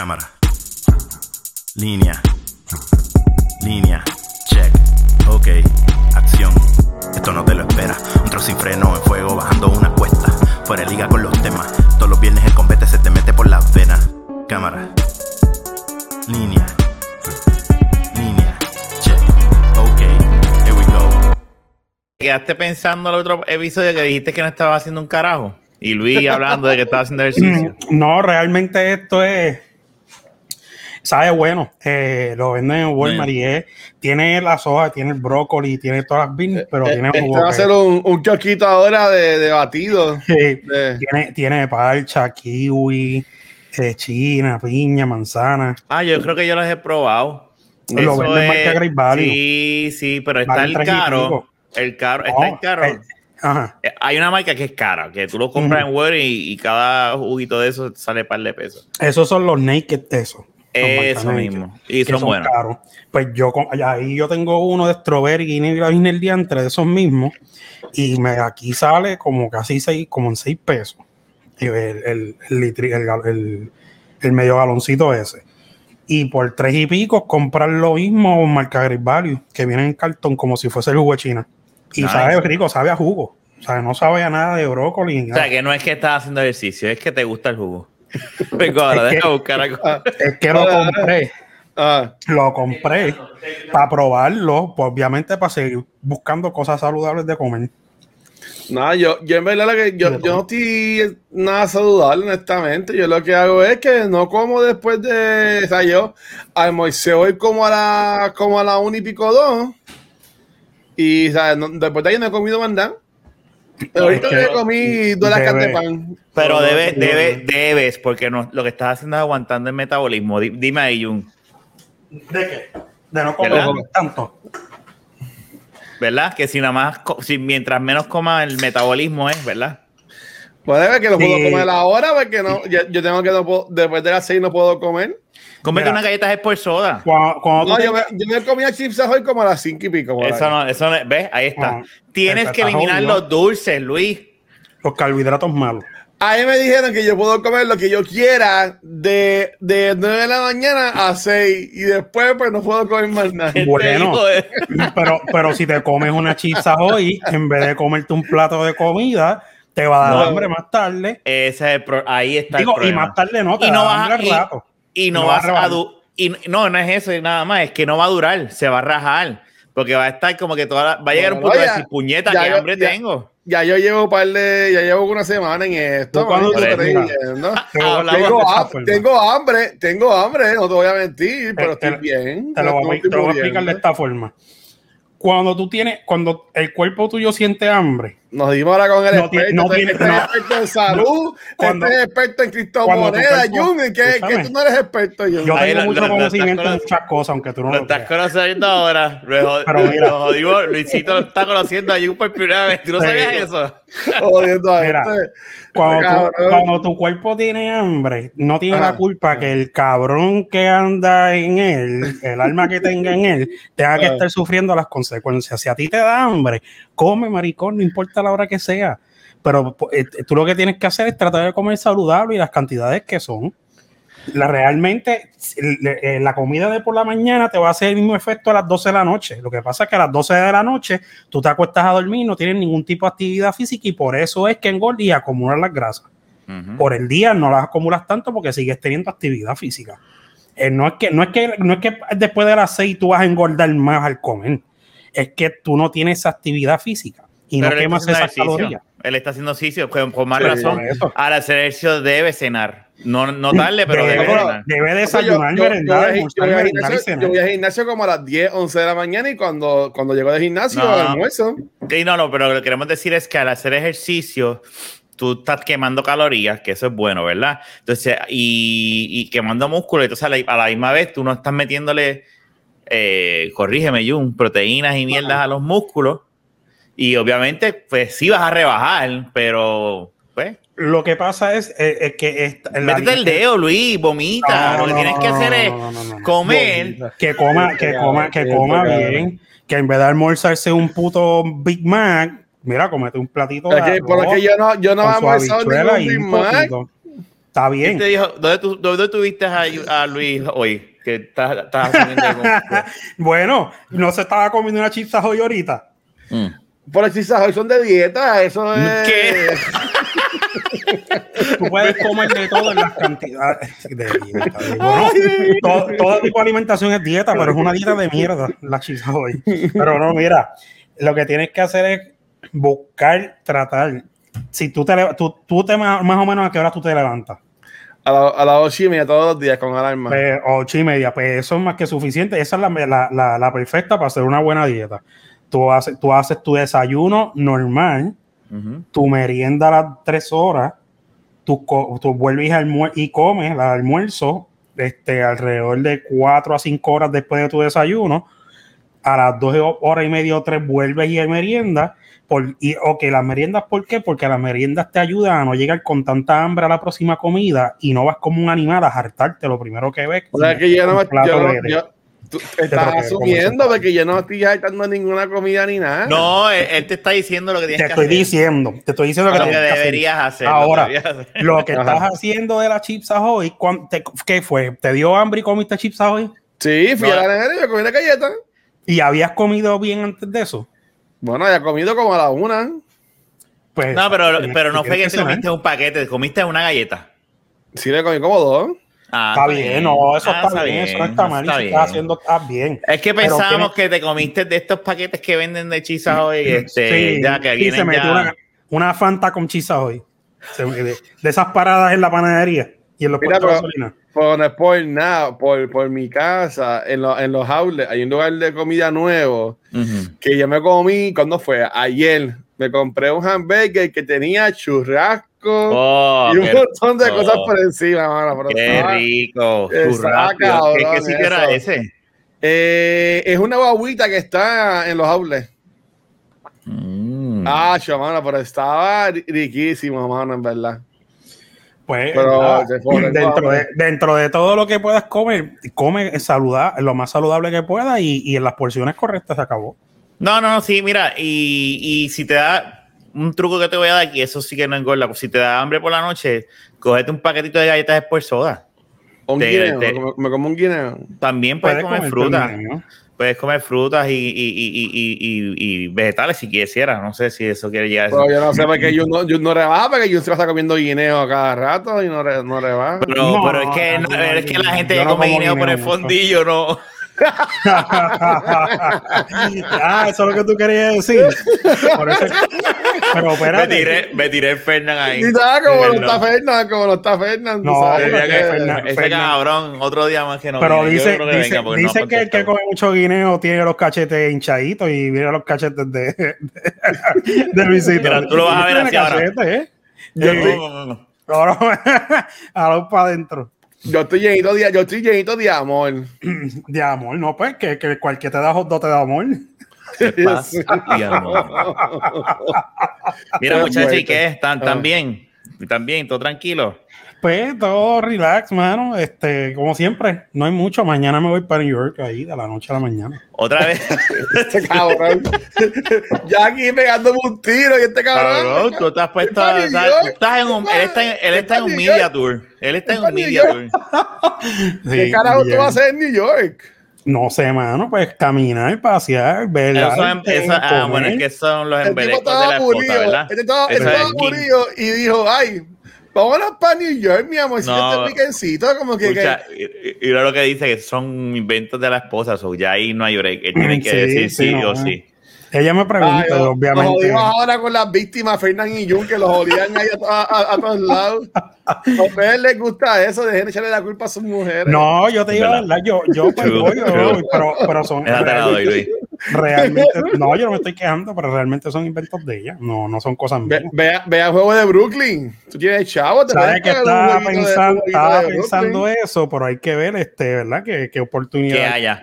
Cámara. Línea. Línea. Check. Ok. Acción. Esto no te lo espera. Un trozo sin freno en fuego bajando una cuesta. Fuera de liga con los temas. Todos los viernes el combate se te mete por las venas. Cámara. Línea. Línea. Check. Ok. Here we go. Quedaste pensando el otro episodio que dijiste que no estaba haciendo un carajo. Y Luis hablando de que estaba haciendo ejercicio. No, realmente esto es. Sabe bueno. Eh, lo venden en Walmart y es- tiene la soja, tiene el brócoli, tiene todas las beans, pero Eh, tiene Este jugo va a ser un, un choquito ahora de, de batido. Sí, De- tiene, tiene parcha, kiwi, eh, china, piña, manzana. Ah, yo creo que yo los he probado. Lo venden marca Great Value. Sí, sí, pero está Vale el caro. El caro, está el caro. eh, Ajá. Eh, Hay una marca que es cara, que tú lo compras en Walmart y, y cada juguito de eso sale par de pesos. Esos son los naked, eso. Eso mismo. Y son buenos. caros. Pues yo, ahí yo tengo uno de strawberry, guinea y el diantre de esos mismos. Y me, aquí sale como casi seis, como en 6 pesos. Y El, el, el, litri- el gal- el- el medio galoncito ese. Y por tres y pico comprar lo mismo marca Great Value, que viene en cartón como si fuese el jugo de China. Y Nice. sabe rico, sabe a jugo. O sea, no sabe a nada de brócoli. ni O nada. sea, que no es que estás haciendo ejercicio, es que te gusta el jugo. Vengo ahora, Es que- deja buscar algo. Ah, Es que lo compré. ah, Lo compré para probarlo, pues obviamente para seguir buscando cosas saludables de comer. no, yo, yo en verdad lo que yo, yo no estoy nada saludable, honestamente. Yo lo que hago es que no como después de. O sea, yo almorcé hoy como a la como a la una y pico dos. Y o sea, no- después de ahí no he comido. Pero ahorita Es que me comí dos lascas de debe- pan. Pero No, debes, no, debes, debes, porque no, lo que estás haciendo es aguantando el metabolismo. Di- Dime ahí, Jun, ¿De qué? De no comer ¿Verdad? tanto. ¿verdad? Que si nada más, si mientras menos coma el metabolismo es, ¿verdad? Puede ver que no puedo Sí. comer ahora porque no, yo, yo tengo que no puedo- después de las seis no puedo comer. Cómete Mira. una galleta por soda. Cuando, cuando No, yo me, yo me comía chips hoy como a las cinco y pico. Eso ahí. no, eso no, ¿ves? Ahí está. Ah, Tienes está que eliminar jodido. los dulces, Luis. los carbohidratos malos. A mí me dijeron que yo puedo comer lo que yo quiera de, de 9 de la mañana a 6 y después pues no puedo comer más nada. Te Bueno. Pero, pero si te comes una chipsa hoy, en vez de comerte un plato de comida, te va a dar No. hambre más tarde. Ese es el pro- ahí está Digo, el y más tarde no, te Y no vas a- hambre al rato. Y no, No vas va a y no, no es eso nada más, es que no va a durar, se va a rajar. Porque va a estar como que toda la- va a llegar un punto de decir, puñeta, ya qué hambre ya- tengo. Ya yo llevo par de, ya llevo una semana en esto. Te Hablamos explicar Tengo, de esta ham- forma. tengo hambre, tengo hambre, no te voy a mentir, pero Te- estoy bien. Te lo no voy, a- estoy te lo voy a explicar de esta forma. Cuando tú tienes, cuando el cuerpo tuyo siente hambre, Nos dimos ahora con el No experto. no este no. en salud, Cuando- este es experto en criptomonedas, Jun, que, que tú no eres experto, Jun. yo Ahí tengo lo- mucho lo- lo conocimiento cono- muchas cosas, aunque tú no Lo lo estás creas. conociendo ahora. Pero mira. lo jodimos, Luisito lo está conociendo a Jun por primera vez. ¿Tú no sabías eso? Jodiendo a Mira, este. Cuando, tu, cuando tu cuerpo tiene hambre, no tiene la culpa que el cabrón que anda en él, el alma que tenga en él, tenga que estar sufriendo las consecuencias. Si a ti te da hambre, come, maricón, no importa la hora que sea. Pero eh, tú lo que tienes que hacer es tratar de comer saludable y las cantidades que son. La, realmente, eh, la comida de por la mañana te va a hacer el mismo efecto a las 12 de la noche. Lo que pasa es que a las 12 de la noche tú te acuestas a dormir, no tienes ningún tipo de actividad física y por eso es que engordas y acumulas las grasas. Por el día no las acumulas tanto porque sigues teniendo actividad física. Eh, no, es que, no, es que, no es que después de las 6 tú vas a engordar más al comer. Es que tú no tienes actividad física y Pero no quemas esas ejercicio. calorías. Él está haciendo ejercicio, con, con más razón. Al hacer ejercicio debe cenar. No, no tarde, pero Debe- debe. Debe Yo- desayunar, yo- yo voy a- almorzar, yo voy a gimnasio-. Yo voy al gimnasio como a las 10, 11 de la mañana y cuando, cuando llego de gimnasio, No. almuerzo. Sí, no, no, pero lo que queremos decir es que al hacer ejercicio, tú estás quemando calorías, que eso es bueno, ¿verdad? Entonces, y, y quemando músculo, entonces a la, a la misma vez tú no estás metiéndole, eh, corrígeme, Jun, proteínas y mierdas a los músculos. Y obviamente, pues sí vas a rebajar, pero, pues, Lo que pasa es, eh, es que esta- métete el dedo, Luis, vomita. No, lo que no, tienes que no, hacer no, es no, no, no. comer. que coma, que coma, que coma bien, que en vez de almorzarse un puto Big Mac, mira, comete un platito Es que, de por arroz que yo no, yo no almorzado ningún Big Mac. Está ¿Quién bien. te dijo, ¿dónde, tú, ¿Dónde tuviste a, a Luis hoy? Que estás, estás Bueno, no se estaba comiendo una chipsa hoy ahorita. Mm. Por el hoy son de dieta, eso es. ¿Qué? Tú puedes comer de todo en las cantidades de dieta. digo, no, todo, tipo de alimentación es dieta, pero es una dieta de mierda la chipsa hoy. Pero no, mira, lo que tienes que hacer es buscar, tratar. Si tú te, tú, tú te más o menos a qué hora tú te levantas. A, la- a las ocho y media todos los días con alarma. Pues, ocho y media, pues eso es más que suficiente. Esa es la, la, la, la perfecta para hacer una buena dieta. Tú haces, tú haces tu desayuno normal, tu merienda a las tres horas, tú, tú vuelves al y comes el almuerzo este, alrededor de cuatro a cinco horas después de tu desayuno. A las dos horas y media o tres vuelves y hay merienda. Por, y, ok, las meriendas, ¿por qué? Porque las meriendas te ayudan a no llegar con tanta hambre a la próxima comida y no vas como un animal a hartarte lo primero que ves. O sea que yo no tú Pero estás que asumiendo de que yo no estoy hartando ninguna comida ni nada. No, él, él te está diciendo lo que te tienes que estoy hacer. diciendo, te estoy diciendo que, lo que que deberías hacer. Ahora, lo que deberías hacer. Lo que Ajá. estás haciendo de las chips hoy, ¿cuán- te- ¿qué fue? ¿Te dio hambre y comiste chips hoy? Sí, fui No. a la nevera y me comí una galleta. ¿Y habías comido bien antes de eso? Bueno, he comido como a la una. Pues, No, pero, tienes- pero no fue que te comiste un paquete, te comiste una galleta. Sí, le comí como dos. Ah, Está bien, no, eso Ah, está, bien, eso no está mal, y si estás haciendo estás bien. Es que pensábamos que te comiste de estos paquetes que venden de chisas hoy, este, Sí, ya que sí, vienen se metió ya. una, una Fanta con chisa hoy. Se- de, de esas paradas en la panadería y en los Mira, puestos de pero- gasolina. Por, no es por nada, por, por mi casa, en, lo- en los outlets, hay un lugar de comida nuevo que yo me comí, ¿cuándo fue? Ayer. Me compré un hamburger que tenía churrasco Oh, y un montón de rico. cosas por encima, mano. pero qué estaba- rico. Está churrasco. ¿Qué, cabrón qué sitio era ese? Eh, es una guaguita que está en los outlets. Mm. Ah, mano, pero estaba ri- riquísimo, mano, en verdad. Pues Pero dentro, de, dentro de todo lo que puedas comer, come saludable, lo más saludable que puedas y, y en las porciones correctas se acabó. No, no, no, sí, mira, y, y si te da un truco que te voy a dar, y eso sí que no engorda, si te da hambre por la noche, cógete un paquetito de galletas después soda. Un Te- guineo, te- me, me como un guineo. También puedes, comer fruta. Puedes comer frutas y, y, y, y, y, y- y vegetales si quisieras. No sé si eso quiere llegar a Pero yo no sé por qué yo no, yo no rebaja, porque yo se va a estar comiendo guineo a cada rato y no, re- no rebaja. Pero, No, pero es que, no, es que la gente que no come guineo por el fondillo, no. ah, eso es lo que tú querías decir. Por eso- pero Me espérate. tiré, me tiré el Fernan ahí. Y como no No. está Fernan, como no está Fernan. No, sabes. pero que- Fernan- ese Fernan- cabrón, otro día más que no. Pero viene. Dice, que dice, venga, no dice ha que el que come mucho guineo tiene los cachetes hinchaditos y mira los cachetes de, de, de Luisito. Mira, tú lo vas a ver así ahora. cachetes, ¿eh? Yo Eh, No, no, no. ahora a los para adentro. Yo estoy llenito de, yo estoy llenito de amor. De amor, no, pues que, que cualquier te da hot dog te da amor. Paz y amor. Mira, muchachos, ¿y qué? ¿Están, Ah. ¿Están bien? ¿Están bien? ¿Todo tranquilo? Pues todo relax, mano. Este, como siempre, no hay mucho. Mañana me voy para New York ahí, de la noche a la mañana. Otra vez. Este cabrón. ya aquí pegándome un tiro y este cabrón. Cabrón, tú has puesto. Estás- York. tú estás en un, él está en, él está en un media tour. Él está en un media tour. ¿Qué carajo tú vas a hacer en New York? No sé, mano, pues caminar, pasear, ver. Ah, bueno, es que son los El embelecos de la estaba esposa. ¿verdad? Este estaba, este aburrido y dijo, ay, vámonos para New York, mi amor. Si No. este weekendcito, como que... Escucha, y, y- y lo que dice que son inventos de la esposa, so ya ahí no hay break. Él tiene que Sí, decir sí, no, o sí. Ella me pregunta, Ay, nos- Nos obviamente. jodimos ahora con las víctimas, Fernán y Jun, que los jodían ahí a, a- a- a todos lados. A ustedes les gusta eso, dejen de echarle la culpa a sus mujeres. No, yo te digo la verdad. yo, yo pues True, voy, yo true. voy, pero, pero son Esa te la doy, Luis. Realmente, no, yo no me estoy quejando, pero realmente son inventos de ella, no, no son cosas Ve, mías. vea, vea el juego de Brooklyn. Tú tienes chavo, te Sabes que estaba de- pensando, estaba pensando eso, pero hay que ver, este, ¿verdad? Qué, qué oportunidad. Que haya.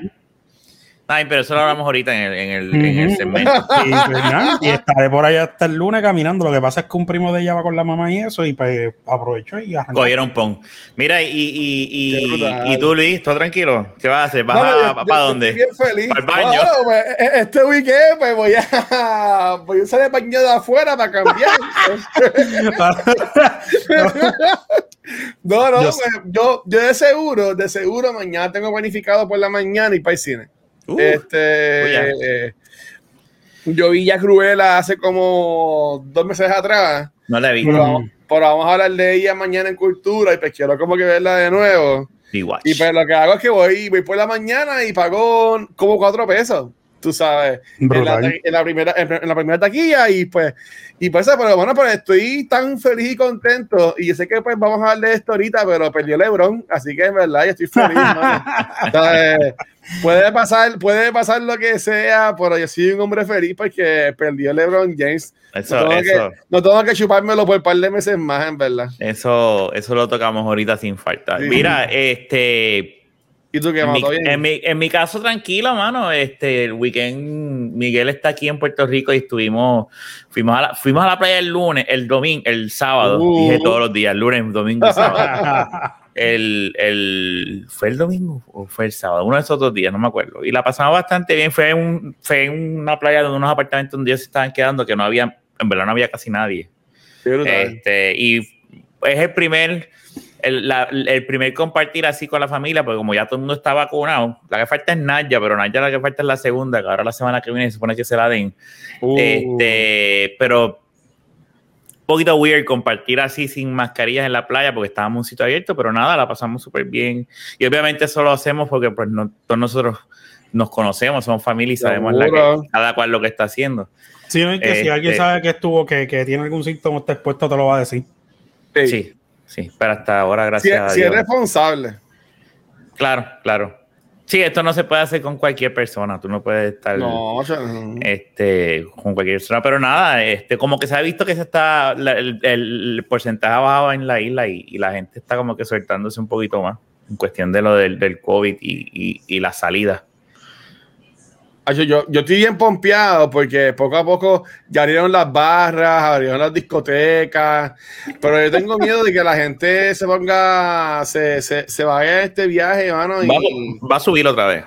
Ay, pero eso lo hablamos ahorita en el, en el, en el segmento. Y, pues, nada, y estaré por allá hasta el lunes caminando. Lo que pasa es que un primo de ella va con la mamá y eso, y pues aprovecho y arranco. Cogieron pon. Mira, y, y, y, tú, Luis, ¿todo tranquilo? ¿Qué vas a hacer? ¿Vas No, no, yo- a, yo para estoy dónde? Bien feliz. Para el baño. Bueno, pues, e- este weekend pues voy a voy a usar el baño de afuera para cambiar. No, no, Yo- pues, yo, yo de seguro, de seguro mañana tengo planificado por la mañana y para el cine. Uh, este, ya. eh, yo vi ya Cruella hace como dos meses atrás, no la he visto. pero, vamos, pero vamos a hablar de ella mañana en Cultura y pues quiero como que verla de nuevo. Y pues lo que hago es que voy, voy por la mañana y pago como cuatro pesos, tú sabes, en la, en la primera, en, la primera taquilla y pues, y pues, pero bueno, pero estoy tan feliz y contento y yo sé que pues vamos a hablar de esto ahorita, pero perdió LeBron, así que en verdad yo estoy feliz. Puede pasar, puede pasar lo que sea, pero yo soy un hombre feliz porque perdió LeBron James. Eso, no, tengo eso, que, no tengo que chupármelo por un par de meses más, en verdad. eso, eso lo tocamos ahorita sin falta. Sí. Mira, este. ¿Y tú qué, En mi, Mato? Bien. en, mi, en mi caso, tranquilo, mano. Este, el weekend, Miguel está aquí en Puerto Rico y estuvimos, fuimos a la, fuimos a la playa el lunes, el domingo, el sábado. Uh. Dije todos los días, lunes, domingo y sábado. el, el, ¿Fue el domingo o fue el sábado? Uno de esos dos días, no me acuerdo. Y la pasamos bastante bien. Fue en, un, fue en una playa donde unos apartamentos donde ellos se estaban quedando que no había, en verdad no había casi nadie. Este, y es el primer, el, la- el primer compartir así con la familia, porque como ya todo el mundo está vacunado, la que falta es Naya, pero Naya la que falta es la segunda, que ahora la semana que viene se supone que se la den. Uh. Este, pero un poquito weird compartir así sin mascarillas en la playa porque estábamos en un sitio abierto, pero nada, la pasamos súper bien. Y obviamente eso lo hacemos porque pues no, todos nosotros nos conocemos, somos familia y sabemos la que, cada cual lo que está haciendo. Sí, no, es que si Este- alguien sabe que estuvo, que, que tiene algún síntoma, está expuesto, te lo va a decir. Sí. Sí, sí, pero hasta ahora, Si, gracias a si es Dios. responsable. Claro, claro. Sí, esto no se puede hacer con cualquier persona. Tú no puedes estar No, este, con cualquier persona. Pero nada, este, como que se ha visto que se está el, el porcentaje ha bajado en la isla y, y la gente está como que soltándose un poquito más en cuestión de lo del, del COVID y, y, y la salida. Yo, yo, yo estoy bien pompeado porque poco a poco ya abrieron las barras, abrieron las discotecas, pero yo tengo miedo de que la gente se ponga, se, se, se vaya a este viaje, mano, y Va, va a subir otra vez.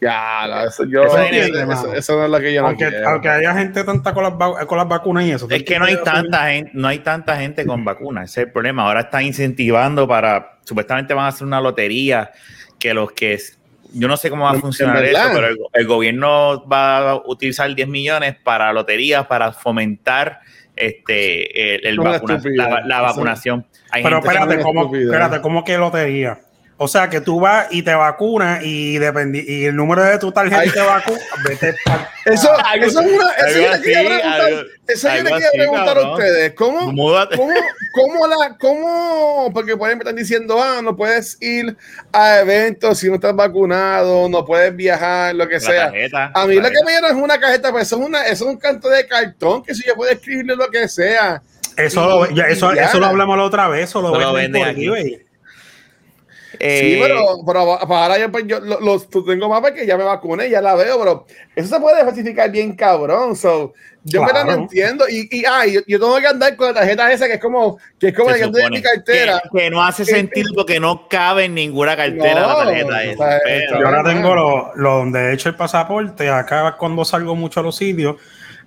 ya, la- eso, yo, Eso eso, entiende, eso- eso no es lo que yo no aunque, quiero. aunque haya gente tanta con las, con las vacunas y eso. Es que no hay tanta gente, no hay tanta gente con vacunas, ese es el problema. Ahora están incentivando para, supuestamente van a hacer una lotería que los que yo no sé cómo va a funcionar eso, pero el, el gobierno va a utilizar 10 millones para loterías para fomentar este el, vacuna- la, vacunación. Hay Pero espérate, ¿cómo, espérate, ¿cómo que lotería? O sea, que tú vas y te vacunas y, dependi- y el número de tu tarjeta Ay. te vacuna, vete pa- Eso, Algo- eso es una, eso yo le quería preguntar, algo- eso yo le algo quería así, preguntar a ustedes, ¿cómo. ¿Cómo, cómo la, cómo, porque por ejemplo están diciendo, ah, no puedes ir a eventos si no estás vacunado, no puedes viajar, lo que la sea. tarjeta, A mí lo que me dieron es una cajeta, pues eso es, una, eso es un canto de cartón que si yo puedo escribirle lo que sea. Eso, lo, ya, eso, ya. eso lo hablamos la otra vez, eso lo, venden por aquí. eBay. Eh, sí, pero, pero para ahora yo, pues, yo lo, lo- tú tengo más porque ya me vacuné, ya la veo, pero eso se puede falsificar bien cabrón. So, yo Claro. no entiendo. Y, y ah, yo, yo tengo que andar con la tarjeta esa que es como, que es como se la que ando en supone mi cartera. Que, que no hace sentido porque no cabe en ninguna cartera No, la tarjeta o esa. sea, pero- Yo ahora tengo lo, lo donde he hecho el pasaporte. Acá cuando salgo mucho a los sitios,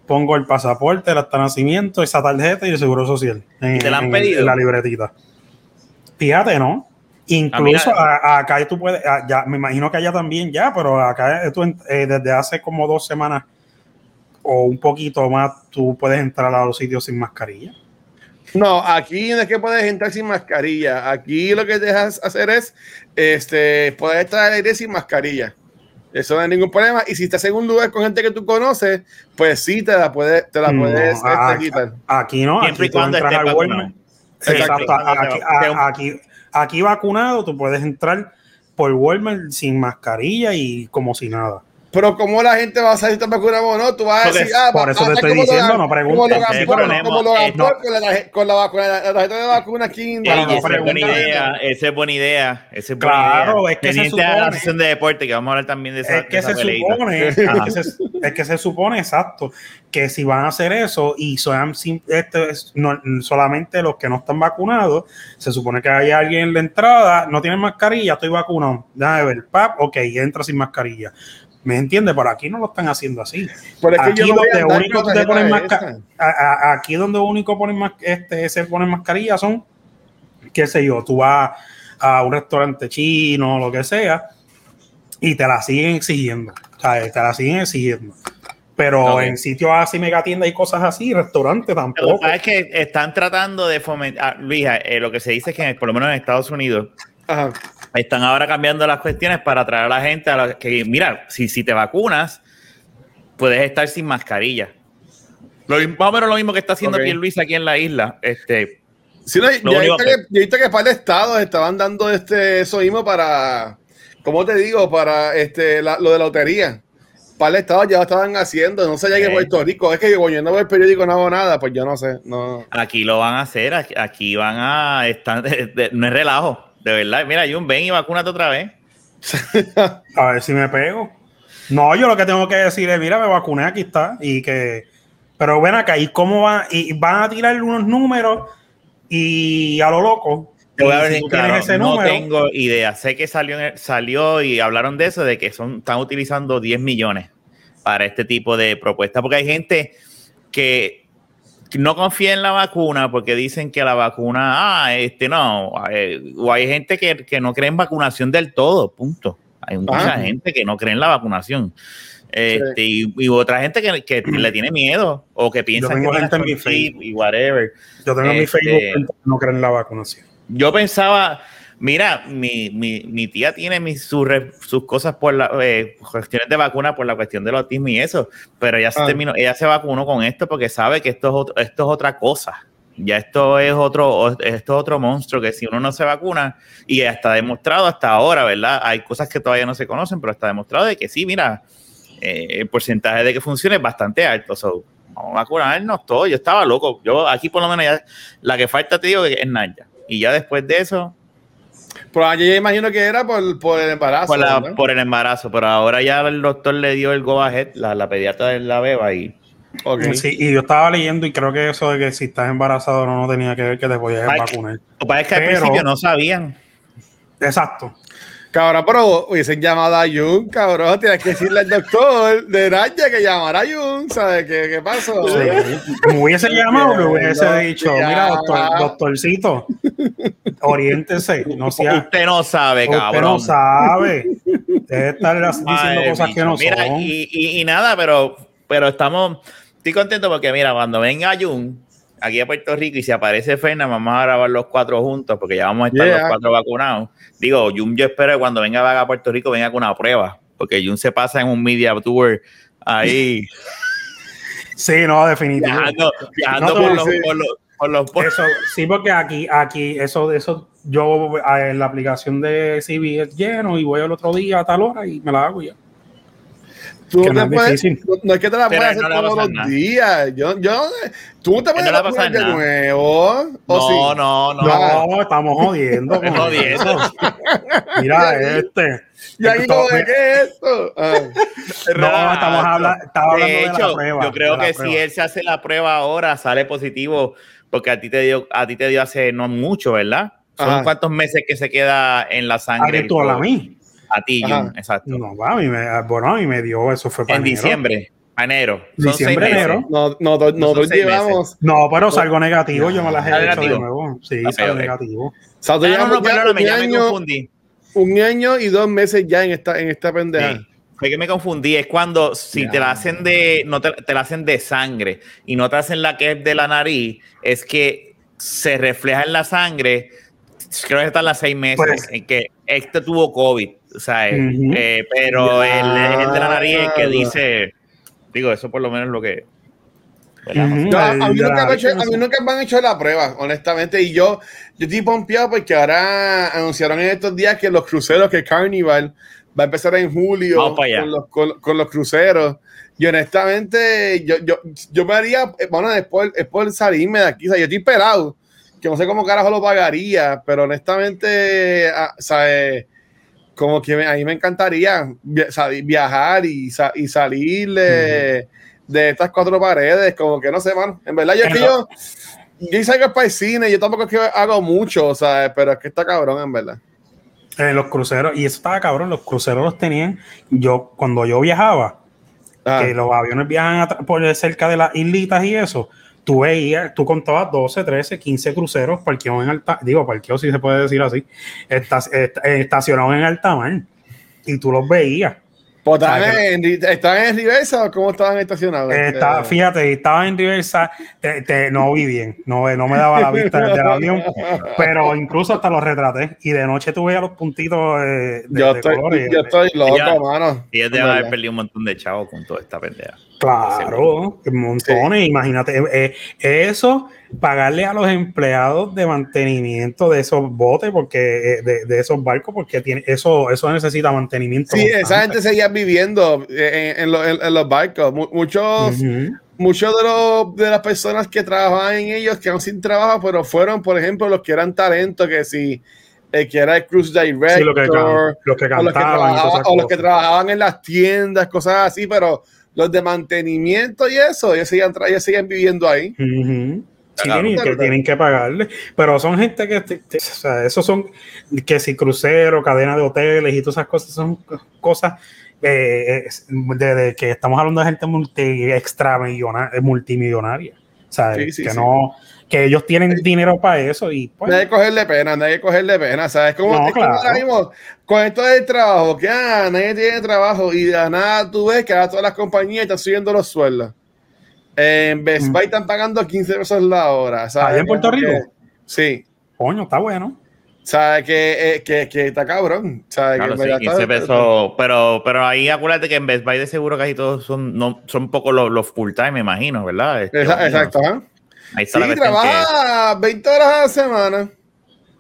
pongo el pasaporte, el hasta nacimiento, esa tarjeta y el seguro social. En, ¿Y te la han en- pedido? en la libretita. Fíjate, ¿no? Incluso mira. a- acá tú puedes, a- ya, me imagino que allá también ya, pero acá tú, en- eh, desde hace como dos semanas o un poquito más, tú puedes entrar a los sitios sin mascarilla. No, aquí no es que puedes entrar sin mascarilla. Aquí lo que dejas hacer es este, poder estar al aire sin mascarilla. Eso no hay ningún problema. Y si estás en un lugar con gente que tú conoces, pues sí te la puedes, te la No, puedes este, a- quitar. Aquí no, Siempre aquí y cuando estés al vacunado. Walmart. Exacto. Aquí, aquí, aquí vacunado, tú puedes entrar por Walmart sin mascarilla y como si nada. Pero ¿cómo la gente va a salir tan vacunada o no? Tú vas a decir, ah, por eso te estoy diciendo, no preguntes. Como es- Paul con la, con, la, tarjeta de vacuna aquí. esa es buena idea, esa es buena idea, Claro, es que se Pendiente a la supone- sesión de deporte, que vamos a hablar también de esa, Es que se supone, es que se, es que se supone exacto que si van a hacer eso y sim- este, solamente los que no están vacunados, se supone que hay alguien en la entrada, no tienen mascarilla, estoy vacunado, déjame ver, pap, ok, entra sin mascarilla. ¿Me entiendes? Pero aquí no lo están haciendo así. Pero es que aquí yo no donde único te masca- a- a- aquí donde único ponen más este se ponen mascarilla son qué sé yo, tú vas a un restaurante chino, lo que sea, y te la siguen exigiendo. O sea, te la siguen exigiendo. Pero en sitios así, mega tiendas y cosas así, restaurantes Lo que tampoco. pasa es que están tratando de fomentar, Luisa, eh, lo que se dice es que por lo menos en Estados Unidos Ajá. Están ahora cambiando las cuestiones para atraer a la gente a la que, mira, si, si te vacunas, puedes estar sin mascarilla. Lo, más o menos lo mismo que está haciendo Ok. Luis aquí en la isla. Este, Sí, no, yo, he visto que- que, yo he visto que para el estado estaban dando este eso mismo para, ¿cómo te digo? Para este la- lo de la lotería. Para el estado ya lo estaban haciendo, no sé ya que. Puerto Rico, es que yo, yo no veo el periódico no hago nada, pues yo no sé, no. aquí lo van a hacer, aquí, aquí van a estar, de- de- no es relajo, de verdad. Mira, Jun, ven y vacúnate otra vez. A ver si me pego. No, yo lo que tengo que decir es, mira, me vacuné, aquí está. Y que. Pero ven acá, ¿y cómo va? Y van a tirar unos números y a lo loco. Te voy a ver si claro, ese no número, tengo idea. Sé que salió, salió y hablaron de eso, de que son, están utilizando 10 millones para este tipo de propuestas, porque hay gente que no confía en la vacuna porque dicen que la vacuna, ah, este no, eh, o hay gente que, que no cree en vacunación del todo, punto. Hay mucha Ah. gente que no cree en la vacunación. Este, y, y otra gente que, que le tiene miedo o que piensa que tengo gente en mi y whatever. yo tengo mi este- Facebook cuenta que no creen en la vacunación. Yo pensaba, mira, mi, mi, mi tía tiene mis, sus, sus cosas por la eh, cuestiones de vacuna, por la cuestión del autismo y eso, pero ella se Ah. terminó, ella se vacunó con esto porque sabe que esto es, otro- esto es otra cosa. Ya esto es otro, esto es otro monstruo que si uno no se vacuna, y está demostrado hasta ahora, ¿verdad? Hay cosas que todavía no se conocen, pero está demostrado de que sí, mira, eh, el porcentaje de que funcione es bastante alto. So, vamos a vacunarnos todos. Yo estaba loco. Yo aquí por lo menos ya, la que falta te digo que es Naya. Y ya después de eso, Pero yo imagino que era por, por el embarazo. por, la- ¿verdad? por el embarazo, pero ahora ya el doctor le dio el go ahead, la, la pediatra de la beba y. Sí, y yo estaba leyendo y creo que eso de que si estás embarazado no, no tenía que ver que te podías Ay, vacunar. lo que pasa es que al principio no sabían. Exacto. Cabrón, pero hubiesen llamado a Jun, cabrón. Tienes que decirle al doctor de Naya que llamara a Jun, ¿sabes qué, qué pasó? Sí. Me hubiese llamado, me hubiese dicho, mira, doctor, doctorcito, oriéntese, no sea, Usted no sabe, usted cabrón. no sabe. Debe estar diciendo cosas que no Mira, son. y, y- y nada, pero, pero estamos, estoy contento porque mira, cuando venga Jun aquí a Puerto Rico y si aparece Fernan, vamos a grabar los cuatro juntos porque ya vamos a estar Yeah. los cuatro vacunados. Digo, Jun, yo espero que cuando venga a Puerto Rico venga con una prueba, porque Jun se pasa en un media tour ahí, Sí, no, definitivo. viajando, viajando No, por, los, sí. por los, por los- por- Eso, sí, porque aquí, aquí, eso, eso, yo eh, en la aplicación de CBS lleno y voy al otro día a tal hora y me la hago ya. Tú que no, es puedes- difícil. no- no es que te la Pero puedes hacer no a todos los nada. días. Yo, yo, tú no te puedes a pasar de nada. nuevo. ¿o no, sí? no, no, No, estamos jodiendo. con Jodiendo. Mira este. Y aquí como de qué es esto. Ah. No, estamos hablando, estaba hablando De de, hecho, la prueba. yo creo que prueba. si él se hace la prueba ahora, sale positivo, porque a ti te dio, a ti te dio hace no mucho, ¿verdad? Son Ajá. cuántos meses que se queda en la ¿A sangre. que tú a mí? A ti, exacto. No, va, a mí me, bueno, a mí me dio, eso fue para en enero. diciembre, a enero. Son Diciembre, enero. No, no, no, seis llevamos. No, pero salgo negativo, yo me las he ¿Sale hecho de nuevo. Sí, salgo negativo. O sea, Ah, no, no, ya perdóname, un ya me año, confundí. un año y dos meses ya en esta, en esta pendeja. Sí. Fue que me confundí. Es cuando si te la hacen de, no te, te la hacen de sangre y no te hacen la que es de la nariz, es que se refleja en la sangre. Creo que están las seis meses Pues- en que este tuvo COVID, o sea, eh, Ujú. eh, pero el, el de la nariz es que dice, digo, eso por lo menos es lo que. ¿verdad? Ujú. Yo, a, mí nunca la me, han hecho- a mí nunca me han hecho la prueba, honestamente. Y yo, yo estoy pompeado porque ahora anunciaron en estos días que los cruceros, que Carnival va a empezar en julio con los, con, con los cruceros. Y honestamente, yo, yo, yo me haría, eh, bueno, es por salirme de aquí. O sea, yo estoy esperado, que no sé cómo carajo lo pagaría, pero honestamente, ah, ¿sabes? Como que me- a mí me encantaría viajar y, sa- y salir de, de estas cuatro paredes, como que no sé, mano. En verdad, yo es que yo, yo salgo para el cine, yo tampoco es que hago mucho, ¿sabes? Pero es que está cabrón, en verdad. Eh, los cruceros, y eso estaba cabrón, los cruceros los tenían, yo, cuando yo viajaba, Ah, que los aviones viajan por cerca de las islitas y eso, tú veías, tú contabas 12, 13, 15 cruceros parqueados en alta, digo, parqueados si se puede decir así, esta- est- estacionados en alta mar. Y tú los veías. Pues, ¿Estaban en, estaban en reversa o cómo estaban estacionados? Está- Eh, fíjate, estaba en reversa, te, te- no vi bien, no, no me daba la vista del avión, pero incluso hasta los retraté. Y de noche tú veías los puntitos eh, de, yo, de estoy, colores. yo estoy loco, Ya. mano. Deben haber perdido un montón de chavos con toda esta pendeja. Claro, montones, imagínate, eh, eh, eso, pagarle a los empleados de mantenimiento de esos botes, porque eh, de, de esos barcos, porque tiene, eso, eso necesita mantenimiento. Sí, constante. esa gente seguía viviendo en, en los- en- en los barcos. Mu- Muchos, muchos de, los, de las personas que trabajaban en ellos quedaron sin trabajo, pero fueron, por ejemplo, los que eran talentos, que si el que era el cruise director, Sí, lo que, los que o, los que cantaban. o los que trabajaban en las tiendas, cosas así, pero los de mantenimiento y eso, ellos tra- ellos seguían viviendo ahí. Ujú. Sí, que, tienen que pagarle, pero son gente que, te- te- o sea, esos son, que si crucero, cadena de hoteles y todas esas cosas, son cosas eh, de, de que estamos hablando de gente multi, extramillonaria, multimillonaria, o sea, Sí, sí, que sí. no, que ellos tienen dinero para eso y pues, No hay que cogerle pena, no hay que cogerle pena, ¿sabes? Como, No, es como claro. ahora mismo, con esto del trabajo, que ah, nadie tiene trabajo y de nada tú ves que ahora todas las compañías están subiendo los sueldos. En Best Mm. Buy están pagando 15 pesos la hora. ¿sabes? ¿Allá en Puerto que- Rico? sí. coño, está bueno. ¿Sabes? Que, eh, que, que está cabrón. ¿sabes? Claro, que sí, en verdad 15 está- pesos. Pero, pero ahí acuérdate que en Best Buy de seguro casi todos son, no, son pocos los, los full time, me imagino, ¿verdad? Este, Exacto, ¿ah? Ahí está Sí, la cuestión que- trabaja 20 horas a la semana.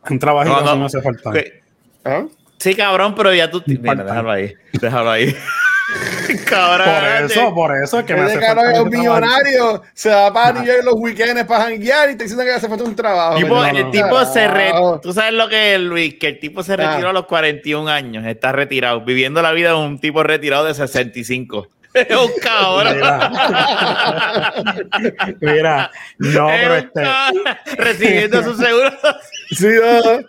Un trabajito No, no, no hace falta. que- ¿Ah? Sí, cabrón, pero ya tú. Mira, déjalo ahí. Déjalo ahí. cabrón. Por eso, por eso es que me hace falta es un millonario, se va para. New York los weekends para janguear y te diciendo que hace falta un trabajo. Tipo, ¿me el entiendes? tipo se re, tú sabes lo que es Luis, que el tipo se retiró Ah. a los 41 años, está retirado, viviendo la vida de un tipo retirado de 65. Es un cabrón. Mira, Mira, no, Es pero este. Recibiendo su seguro. Sí, no.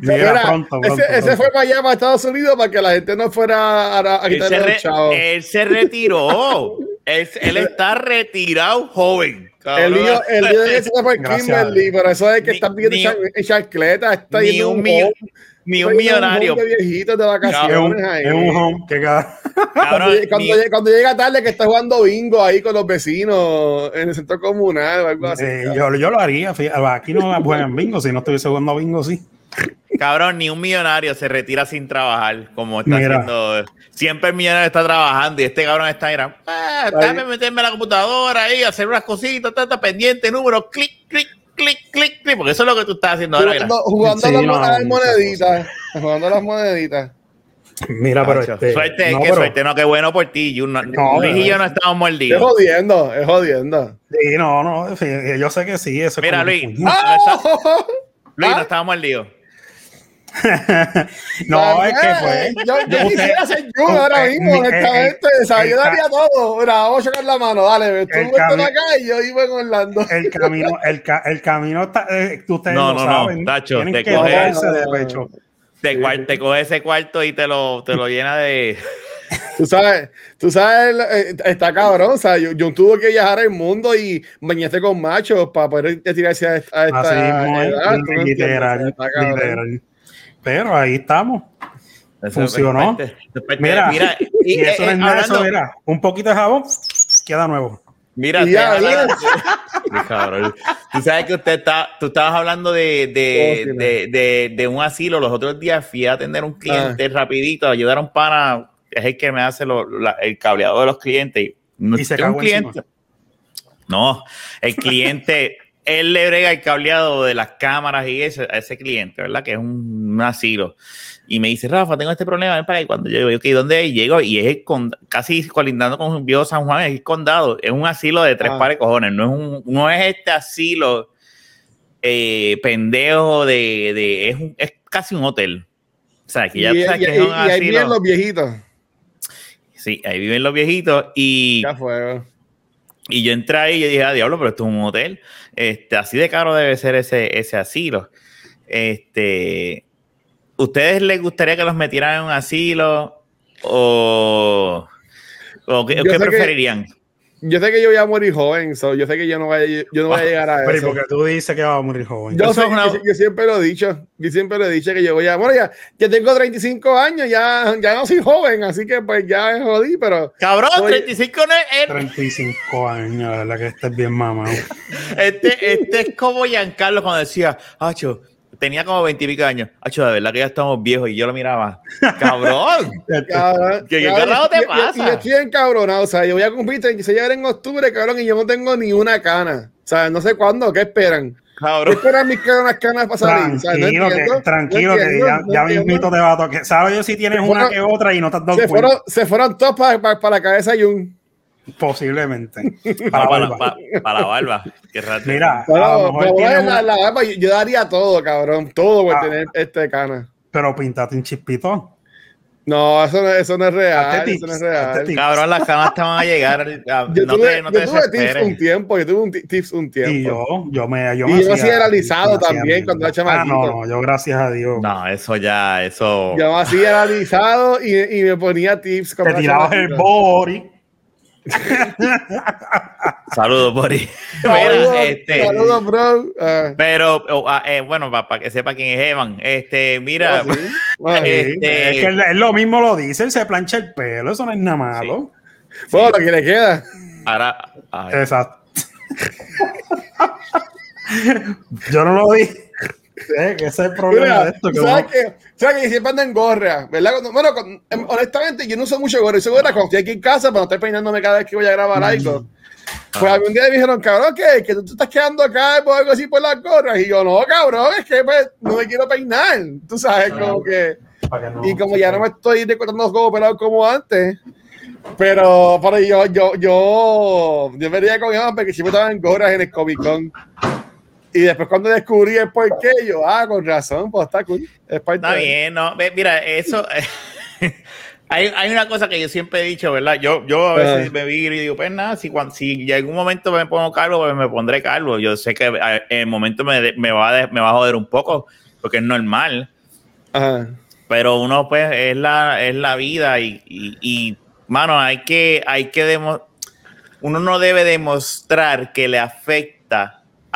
mira, Mira, pronto, ese, pronto, ese pronto. fue para allá, para Estados Unidos, para que la gente no fuera a, a, a Él se, quitarle re- él se retiró. él, él está retirado joven. El cabrón. lío, el lío de que se fue. Kimberly, por eso es que Ni- están viendo en chancleta, está ni yendo un un millo- home, Ni un millonario. de de es vacaciones un, ahí. es un home que Cuando, cuando ni- llegue- cuando llega tarde que está jugando bingo ahí con los vecinos en el centro comunal o algo así. Eh, yo, yo lo haría. fíjate, Aquí no juegan bingo. Si no estuviese jugando bingo, sí. Cabrón, ni un millonario se retira sin trabajar, como está Mira. haciendo. Siempre el millonario está trabajando y este cabrón está mira, ah, déjame meterme a la computadora ahí, hacer unas cositas, está, está pendiente, números, clic, clic, clic, clic, clic, porque eso es lo que tú estás haciendo ahora. Jugando, jugando Sí, las, no, moneditas. Jugando a las moneditas. Mira, pero este. suerte, no, qué pero- suerte, no, qué bueno por ti. Yo no- No, Luis y yo no estamos Es mordidos. jodiendo, es jodiendo. Sí, no, no. en fin, Yo sé que sí. Eso es Mira, Luis, no está- Luis, ¿Ah? no estamos mordidos. no, es que pues. Yo, yo usted- quisiera ser yo ahora mismo, mi- honestamente. o sea, yo daría todo. Mira, vamos a chocar la mano, dale. Tú El vete acá y yo iba en Orlando. El camino, el, ca- el camino está, eh, ustedes No, no, no. Tacho, tienen te que coge- darse de pecho. Te, te coge ese cuarto y te lo, te lo llena de. Tú sabes, tú sabes, eh, está cabrón. O sea, yo, yo tuve que viajar el mundo y bañarse con machos para poder tirarse a esta, literal, literal. Pero ahí estamos. Eso Funcionó. es parte- Mira, mira, Y, y, eso eh, no es nada, hablando- eso mira, un poquito de jabón, queda nuevo. Mira. Tú sabes que usted está, tú estabas hablando de, de, Oh, sí, de, de- de un asilo. Los otros días fui a atender a un cliente Ah. rapidito, ayudar a un pana, es el que me hace lo- la- el cableado de los clientes. Y, no- Y se un cliente. No, el cliente, él le brega el cableado de las cámaras y ese, a ese cliente, ¿verdad? Que es un, un asilo. Y me dice, Rafa, tengo este problema, ven para ahí. Cuando yo digo, ok, ¿dónde es? Llego y es el con- casi colindando con Viejo San Juan, es el condado. Es un asilo de tres Ah. pares de cojones. No es, un, no es este asilo eh, pendejo de... de- es, un- es casi un hotel. O sea, que ya y, sabes y- que y- es un y ahí asilo. vienen los viejitos. Sí, ahí viven los viejitos y... Ya fue. Y yo entré ahí y yo dije, ah, diablo, pero esto es un hotel. Este, así de caro debe ser ese, ese asilo. Este, ¿Ustedes les gustaría que los metieran en un asilo? ¿O, o qué, o Yo qué sé que- preferirían? Yo sé que yo voy a morir joven, so yo sé que yo no voy a, yo no voy a llegar a Pero ¿y eso. porque tú dices que va a morir joven. Yo, sé- una- yo- yo siempre lo he dicho, yo siempre lo he dicho que yo voy a, bueno, ya, ya tengo 35 años, ya, ya no soy joven, así que pues ya me jodí, pero Cabrón, Oye. 35 no es. es- 35 años, la verdad que este es bien mamá. Este, este es como Giancarlo cuando decía, Acho, tenía como 20 y pico años. Acho, de verdad que ya estamos viejos. Y yo lo miraba, cabrón. cabrón, ¿Qué- qué cabrón, carajo te pasa? Y yo estoy encabronado, o sea, yo voy a cumplir 36 años en octubre, cabrón, y yo no tengo ni una cana. O sea, no sé cuándo, ¿qué esperan? ¿Qué Cabrón. esperan mis canas, canas para salir? O sea, no Tranquilo, que, tranquilo, no que ya, no ya mismito te va a tocar. ¿Sabes yo si tienes Se una fueron- que otra y no te has dado Se cuenta? fueron, se fueron todos para la cabeza y un. Posiblemente. Para, Para la, barba. pa- para la barba. Qué. Mira, a lo mejor la, una- la barba, yo, yo daría todo, cabrón, todo por Ah. tener este cana. pero pintate un chispito. No, eso no, eso no es real. Eso no es real. Cabrón, las camas te van a llegar. a- Yo no tuve, te, no te yo tuve tips un tiempo, yo tuve un ti- tips un tiempo. Y yo, yo me. Yo Y me yo hacía hacía- alisado hacía también cuando era Ah, chamaquito. no, no, yo gracias a Dios. No, eso ya, eso. Yo me hacía alisado y, y me ponía tips. Te tirabas el chamaquito. Saludos, Boris. Saludos, este. bro. Ah, Pero, oh, ah, eh, bueno, para que sepa quién es Evan, este, mira, ¿sí? Ah, Sí, Este- Es que él, él lo mismo lo dice, él se plancha el pelo, eso no es nada malo. Bueno, lo que le queda. ahora, ay, Exacto. yo no lo dije. Eh, que ese es el problema Mira, de esto. Que ¿sabes que, ¿sabes que siempre ando en gorra? ¿Verdad? Cuando- bueno, con- em, honestamente, yo no uso mucho gorra. Yo uso gorra cuando estoy aquí en casa para no estar peinándome cada vez que voy a grabar algo. Pues algún día me dijeron, cabrón, ¿qué? Que tú te estás quedando acá o algo así por las gorras. Y yo, no, cabrón, es que pues, no me quiero peinar. Tú sabes, como que. no- Y como ya no me estoy recortando los huevos pelados como antes. Pero, pero yo, yo, yo, yo me reía con Iván porque siempre estaba en gorras en el Comic Con. Y después cuando descubrí el por qué, yo, ah, con razón, pues está cool. Es está bien, no, mira, eso, hay, hay una cosa que yo siempre he dicho, ¿verdad? Yo, yo a veces Ajá. me vi y digo, pues nada, si, cuando, si en algún momento me pongo calvo, pues me pondré calvo. Yo sé que eh, en el momento me, me, va a, me va a joder un poco, porque es normal. Ajá. pero uno pues es la, es la vida y, y, y, mano, hay que, hay que demo- uno no debe demostrar que le afecta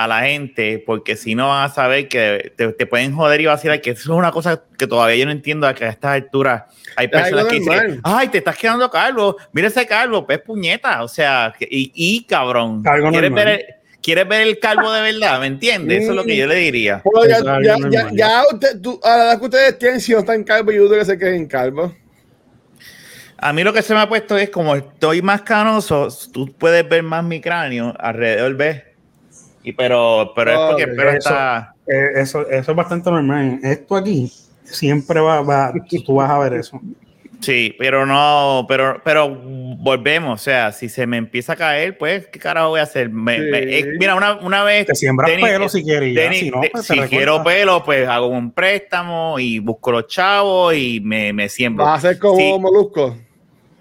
a la gente porque si no van a saber que te, te pueden joder y vacilar que eso es una cosa que todavía yo no entiendo que a estas alturas hay personas que dicen, ay, te estás quedando calvo, mira ese calvo, pues puñeta, o sea, y, y cabrón, ¿quieres ver, el, ¿quieres ver el calvo de verdad? ¿Me entiendes? Eso es lo que yo le diría. Bueno, ya, ya, ya, ya usted, tú, a la edad que ustedes tienen, si no están calvos, yo dudo que se queden calvos. A mí lo que se me ha puesto es como estoy más canoso, tú puedes ver más mi cráneo alrededor, ¿ves? Y pero, pero es porque pelo eso- está. Eh, eso, eso es bastante normal. Esto aquí siempre va, va tú, vas a ver eso. Sí, pero no, pero, pero volvemos. O sea, si se me empieza a caer, pues, ¿qué carajo voy a hacer? Me- Sí. me- eh, mira, una, una vez. Te siembras pelo si quieres. si no, pues si quiero pelo, pues hago un préstamo y busco los chavos y me, me siembro. Vas a ser como Sí. Molusco.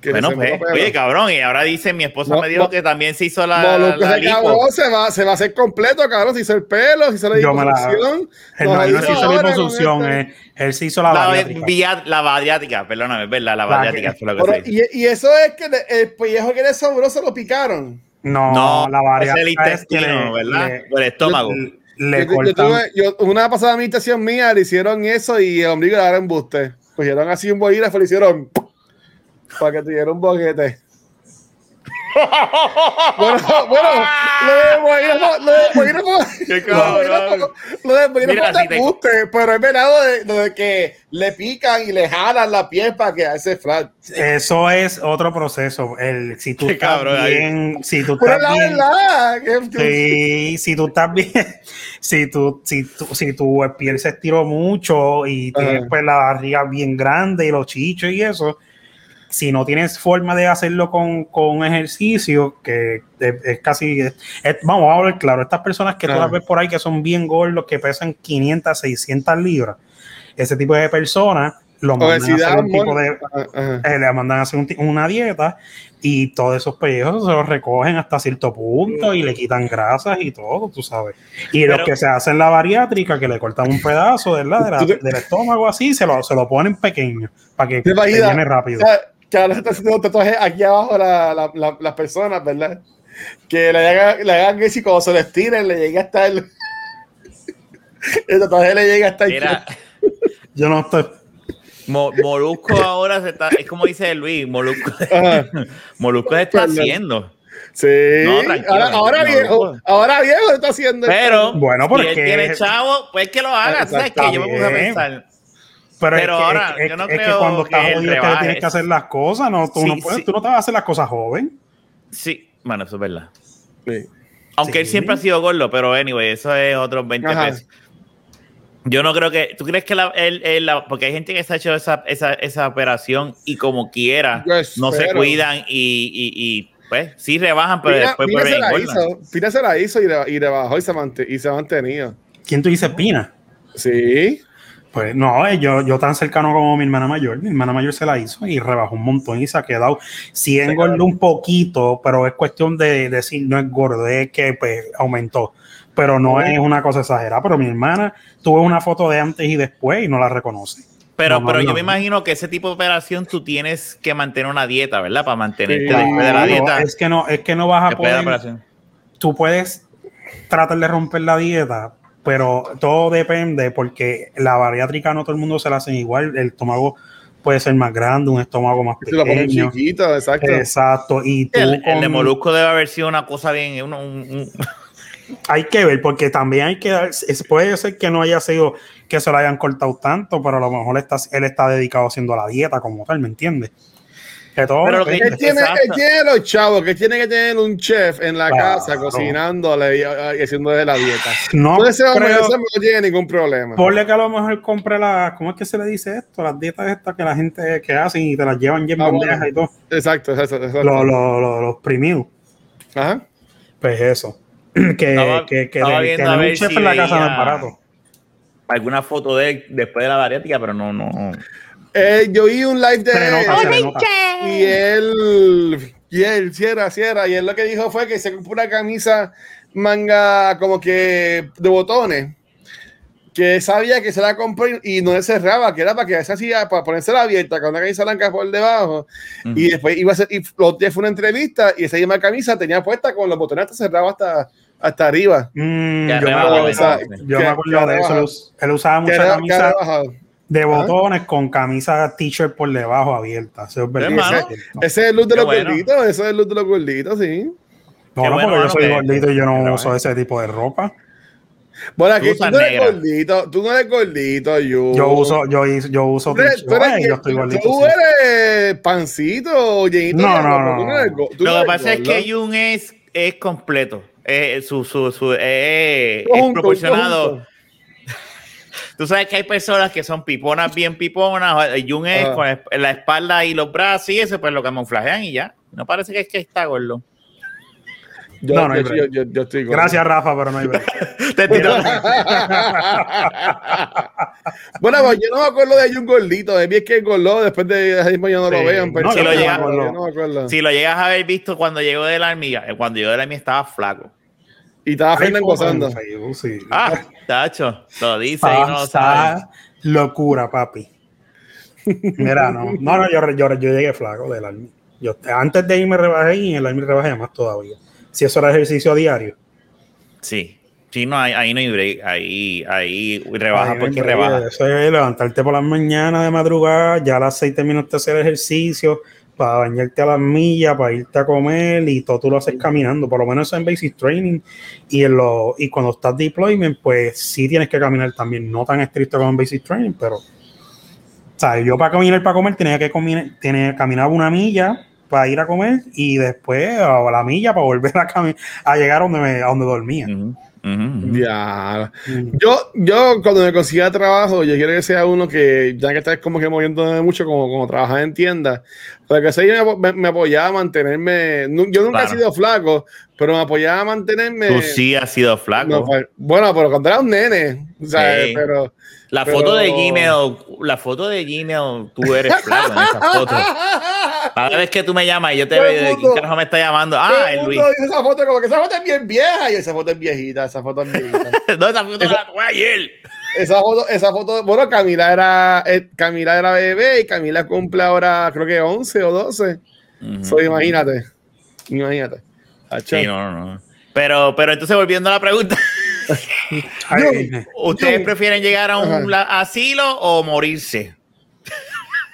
Que Bueno, pues, oye, cabrón, y ahora dice, mi esposa me dijo que también se hizo la, la cabrón se va, se va a hacer completo, cabrón. Se hizo el pelo, se hizo la la- liposucción. Él no, no hizo se hizo con liposucción, este- eh, él se hizo la, La, bariátrica. via- la bariátrica, perdóname, es verdad, la La bariátrica fue lo que Pero, se hizo. y, y eso es que el pellejo que le sobró se lo picaron. No, No, la es bariátrica el es que intestino, le- ¿verdad? le- o el estómago. le- le Yo, yo cortan- tuve- yo- una pasada meditación mía le hicieron eso y el ombligo le dieron embuste. Cogieron así un bolígrafo y le hicieron para que tuviera un boquete. bueno, bueno, lo de bolígrafo Mira, te si te- embuste, pero es verdad lo de, lo de que le pican y le jalan la piel para que hace flat. Eso es otro proceso. El, si tú Qué estás cabrón, ahí. bien, si tú Pero estás la bien, verdad. Sí, si tú estás bien, si tú, si tú, si tu piel se estiró mucho y tienes pues la barriga bien grande y los chichos y eso, si no tienes forma de hacerlo con, con ejercicio, que es, es casi, es- es- vamos a hablar claro, estas personas que tú Ajá. las ves por ahí que son bien gordos, que pesan 500, 600 libras, ese tipo de personas los mandan a hacer un tipo de, Ajá. eh, le mandan a hacer un una dieta y todos esos pellejos se los recogen hasta cierto punto y le quitan grasas y todo, tú sabes. Y los que se hacen la bariátrica, que le cortan un pedazo ¿verdad? de la- Tú te- del estómago así, se lo, se lo ponen pequeño para que ¿Te te imaginas? llene rápido. O sea, que ahora está haciendo un tatuaje aquí abajo la, la, la- las personas, ¿verdad? Que le hagan, le hagan eso y cuando se lo estiren le llega hasta el. El tatuaje le llega hasta el. Mira, Yo no estoy. Mo- Molusco ahora se está, es como dice Luis, Molusco, Ajá. Molusco se está Perdón. haciendo. Sí, No, tranquilo, ahora, ahora viejo, no. ahora viejo está haciendo. Pero, Bueno, si porque- él tiene chavo, pues que lo haga. ¿Sabes qué? Yo me puse a pensar. Pero, Pero es que, ahora, es, yo no es que creo cuando estás que jodido es que tienes que hacer las cosas, no, tú, Sí, no puedes, sí. tú no te vas a hacer las cosas joven. Sí, bueno, eso es verdad. Sí. Aunque él siempre ha sido gordo, pero anyway, eso es otros 20 Ajá. pesos. Yo no creo que. ¿Tú crees que la, él- él la- porque hay gente que se ha hecho esa, esa, esa operación y como quiera no se cuidan y, y, y, pues sí rebajan, pero Pina, después Pina vuelven se la hizo, Pina se la hizo y, re- y rebajó y se, y se ha mantenido. ¿Quién tú dices, Pina? Sí. Pues no, eh, yo, yo tan cercano como mi hermana mayor, mi hermana mayor se la hizo y rebajó un montón y se ha quedado. Sí engordó un poquito, pero es cuestión de decir, no es gordo, es que pues aumentó. Pero no es una cosa exagerada. Pero mi hermana tuvo una foto de antes y después y no la reconoce. Pero, No, pero no, yo no. me imagino que ese tipo de operación tú tienes que mantener una dieta, ¿verdad? Para mantenerte Sí. después de la dieta. Es que no, es que no vas a poder. tú puedes tratar de romper la dieta, pero todo depende porque la bariátrica no todo el mundo se la hacen igual. El estómago puede ser más grande, un estómago más Se lo ponen pequeño. chiquito, exacto. Exacto. Y tú El, el de Molusco debe haber sido una cosa bien. uno- un- un- hay que ver, porque también hay que dar, puede ser que no haya sido que se lo hayan cortado tanto, pero a lo mejor está, él está dedicado haciendo la dieta como tal, ¿me entiendes? Que todo Pero lo que-. Él tiene, Exacto. él tiene los chavos que tiene que tener un chef en la Claro. casa cocinándole y, y haciendo de la dieta. no Entonces ese hombre, creo- ese hombre no tiene ningún problema. Ponle que a lo mejor compre la, ¿cómo es que se le dice esto? Las dietas estas que la gente que hacen y te las llevan ya en Ah, bueno. y todo. Exacto, exacto. exacto. Los lo, lo- los premium. Ajá. Pues eso. Que, Estaba- que, que, estaba de- un chef si en la casa es barato. alguna foto de él después de la bariátrica, pero no, no. Eh, yo vi un live de nota, nota. y él, y él, cierra, cierra, y él lo que dijo fue que se compró una camisa manga como que de botones, que sabía que se la compró y- no le cerraba, que era para que se hacía, para ponérsela abierta con una camisa blanca por debajo, Ujú. y después iba a hacer, y fue una entrevista, y esa misma camisa tenía puesta con los botones hasta cerrados hasta, hasta arriba. Mm, yo me acuerdo, de eso. Él, us- él usaba mucha camisa. De botones con camisa t-shirt por debajo abierta. Eso es verdad. Hermano. Ese es el look de Qué los bueno. gorditos, ese es el look de los gorditos, sí. No, Qué no, bueno, porque yo soy que- gordito y yo no uso ese tipo de ropa. Bueno, Tú aquí tú, no eres negra. gordito, tú no eres gordito, yo. Yo uso, yo, uso Tú eres, t-shirt. tú eres- Ay, yo estoy gordito. tú sí. eres pancito, llenito. No, de no, ropa, no, tú no. eres Lo que pasa es que Jun es, es completo. Eh, su, su, eh, es proporcionado. Tú sabes que hay personas que son piponas bien piponas. Jun es Ajá. con la- espalda y los brazos y eso, pues lo camuflajean y ya. No parece que es que está gordo. Yo, No, no hay yo, yo, yo- estoy gordo. Gracias, Rafa, pero no hay. Te tiro- bueno, pues yo no me acuerdo de un gordito. De mí es que engordó después de ese mismo yo no lo Sí, en no, yo no si lo llegas a haber visto cuando llegó de la armilla, eh, cuando llegó de la armilla estaba flaco. Y estaba Fernan gozando. Facebook, sí. Ah, tacho, lo dice y no lo sabe. Locura, papi. Mira, no, no, no yo, yo, yo llegué flaco del army. Yo, antes de irme rebajé y en el army rebajé más todavía. Si eso era ejercicio diario. Sí. Sí, no, ahí, ahí no hay break. Ahí, ahí rebaja porque rebaja. Eso es levantarte por las mañanas de madrugada, ya a las 6 terminaste de hacer ejercicio, para bañarte a las millas, para irte a comer y todo tú lo haces caminando, por lo menos eso en basic training. Y en lo, y cuando estás deployment, pues sí tienes que caminar también, no tan estricto como en basic training, pero o sea, yo para caminar para comer tenía que caminar, tenía, caminar una milla para ir a comer y después a la milla para volver a, a llegar a donde, me- a donde dormía. Ya. Yo, yo cuando me consiga trabajo, yo quiero que sea uno que, ya que estás como que moviendo mucho, como, como trabajar en tiendas, para que se me, me, apoyaba a mantenerme. Yo nunca Claro. he sido flaco, pero me apoyaba a mantenerme. Tú sí has sido flaco. No, pues, bueno, pero cuando era un nene, Sí. pero. la pero- foto de Gmail, la foto de Gmail, tú eres flaco en esa foto. Cada vez que tú me llamas y yo te veo, el ¿de quién carajo me está llamando? Ah, el Luis. dice esa foto como que esa foto es bien vieja y esa foto es viejita, esa foto es viejita. no, esa foto la tuve ayer. esa foto, esa foto, bueno, Camila era, eh, Camila era bebé y Camila cumple ahora, creo que 11 o 12. Ujú. So, imagínate, imagínate. Hacho. Sí, no, no, no. Pero, pero entonces volviendo a la pregunta, Ay, ¿ustedes Yo- prefieren llegar a un Ajá. asilo o morirse?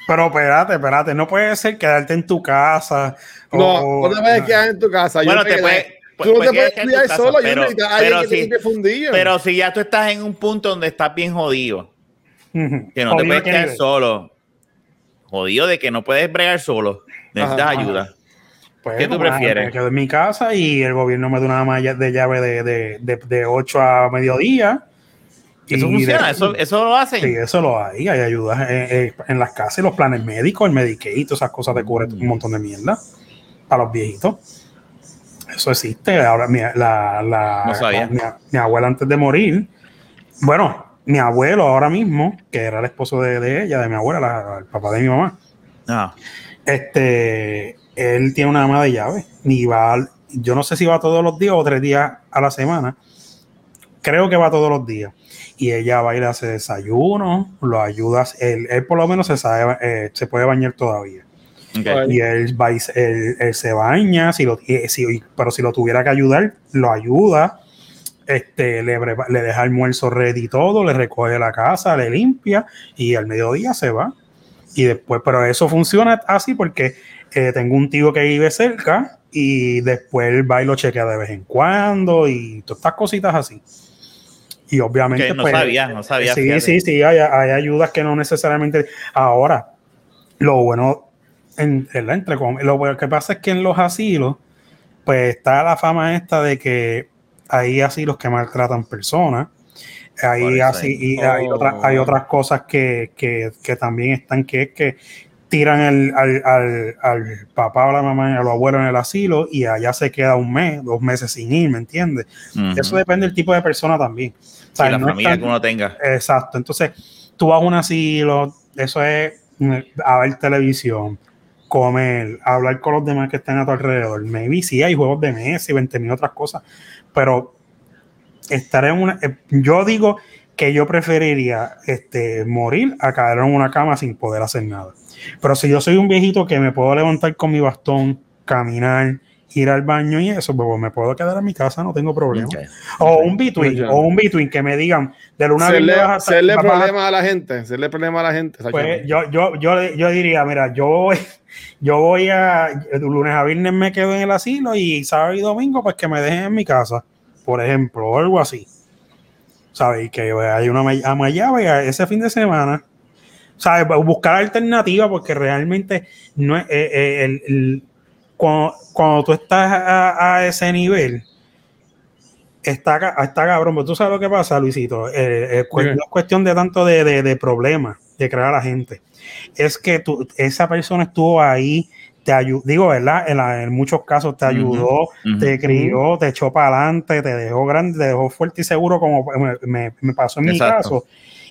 Pero espérate, espérate, no puede ser quedarte en tu casa. No, o- no te puedes quedar en tu casa. Yo Bueno, te puedes- Tú no puedes te puedes cuidar casa, solo. pero- yo pero alguien que sí. te fundillo. Pero si ya tú estás en un punto donde estás bien jodido, que no te puedes que quedar nivel. solo, jodido de que no puedes bregar solo, necesitas Ajá, ayuda. Pues, ¿Qué tú prefieres? Me quedo en mi casa y el gobierno me da una malla de llave de, de, de, de 8 a mediodía. Eso funciona, de- eso, eso lo hacen. Sí, eso lo hay. Hay ayudas en, las casas y los planes médicos, el Medicaid, todas esas cosas te cubre un montón de mierda para los viejitos. Eso existe. Ahora, mi, la, la- No sabía. mi, mi abuela antes de morir, bueno, mi abuelo ahora mismo, que era el esposo de, de ella, de mi abuela, la- el papá de mi mamá, Ah, este, él tiene una ama de llave. Ni va, yo no sé si va todos los días o tres días a la semana. Creo que va todos los días. Y ella va a ir a hacer desayuno, lo ayudas. Él, él por lo menos se sabe, eh, se puede bañar todavía. Y él, va y se- él, él se baña, si lo, eh, si- pero si lo tuviera que ayudar, lo ayuda. Este, le, le deja almuerzo ready y todo, le recoge la casa, le limpia y al mediodía se va. Y después, pero eso funciona así porque eh, tengo un tío que vive cerca y después él va y lo chequea de vez en cuando y todas estas cositas así. Y obviamente, Ok, no pues, sabía, no sabía, Sí, fíjate. sí, sí, hay, hay ayudas que no necesariamente. Ahora, lo bueno, en, ¿verdad? Entre com- lo que pasa es que en los asilos, pues está la fama esta de que hay asilos que maltratan personas. Hay, así, y Oh. hay, otras, hay otras cosas que, que, que también están, que es que tiran el- al, al, al papá o la mamá, a los abuelos en el asilo y allá se queda un mes, dos meses sin ir, ¿me entiendes? Eso depende del tipo de persona también. O la no familia tan- que uno tenga. Exacto. Entonces, tú vas a un asilo, eso es a ver televisión, comer, hablar con los demás que están a tu alrededor. Maybe sí hay juegos de mesa y 20 mil otras cosas, pero estar en una. eh, Yo digo que yo preferiría este, morir a caer en una cama sin poder hacer nada. Pero si yo soy un viejito que me puedo levantar con mi bastón, caminar, ir al baño y eso, pues me puedo quedar en mi casa, no tengo problema. O un between, o un between que me digan de luna a Hacerle, viernes vas a- hacerle vas a- problema a la gente, hacerle problema a la gente. Pues yo, yo, yo, yo diría, mira, yo voy, yo voy a de lunes a viernes me quedo en el asilo y sábado y domingo, pues que me dejen en mi casa, por ejemplo, o algo así. ¿Sabes? Que hay una ma- ama llave ese fin de semana. ¿Sabes? Buscar alternativas porque realmente no es eh, eh, el- el- cuando, cuando tú estás a, a ese nivel, está, está cabrón, pero tú sabes lo que pasa, Luisito. Eh. No es cuestión de tanto de, de, de problemas de crear a la gente. Es que tú, esa persona estuvo ahí, te ayudó, digo, ¿verdad? En, la- en muchos casos te ayudó, te crió, te echó para adelante, te dejó grande, te dejó fuerte y seguro, como me, me- me pasó en mi caso.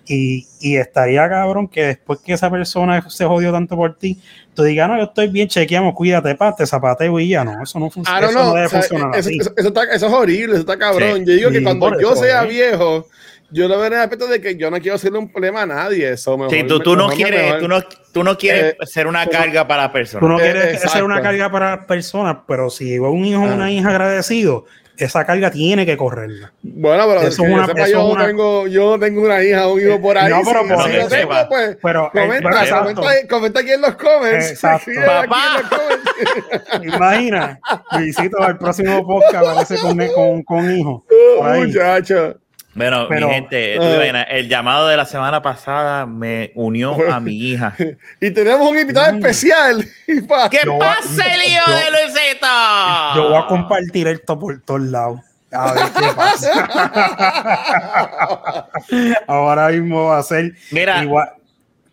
Y, y estaría cabrón que después que esa persona se jodió tanto por ti, tú digas, no, yo estoy bien, chequeamos, cuídate, pa, te zapateo y ya, no, eso no funciona. Ah, no, eso no, no debe o sea, funcionar eso, eso- eso está- eso es horrible, eso está cabrón. Sí. Yo digo que cuando yo eso, sea ¿eh? viejo, yo lo veo en el aspecto de que yo no quiero hacerle un problema a nadie. Eso mejor, Sí, tú, tú no quieres, mejor- tú no, tú no quieres Eh, ser una tú carga para Tú personas. no Eh, quieres exacto. ser una carga para personas, pero si un hijo o Ah. una hija agradecido, esa carga tiene que correrla. Bueno, pero Eso es una- sepa, eso yo, una- tengo, yo tengo una hija o un hijo por ahí. No, pero si, por si lo eso. pues Pero, eh, pero comenta, exacto. comenta, comenta aquí en los comments. Exacto. Aquí en los Papá. comments. Imagina, Luisito, el próximo podcast aparece con, con, con hijo. Ahí. Muchacho. Bueno, Pero- mi gente, imaginas, el llamado de la semana pasada me unió a mi hija. Y tenemos un invitado Mm. especial. ¿Qué pasa, el hijo yo- de Luisito? Yo voy a compartir esto por todos lados. A ver qué pasa. Ahora mismo va a ser Mira, igual.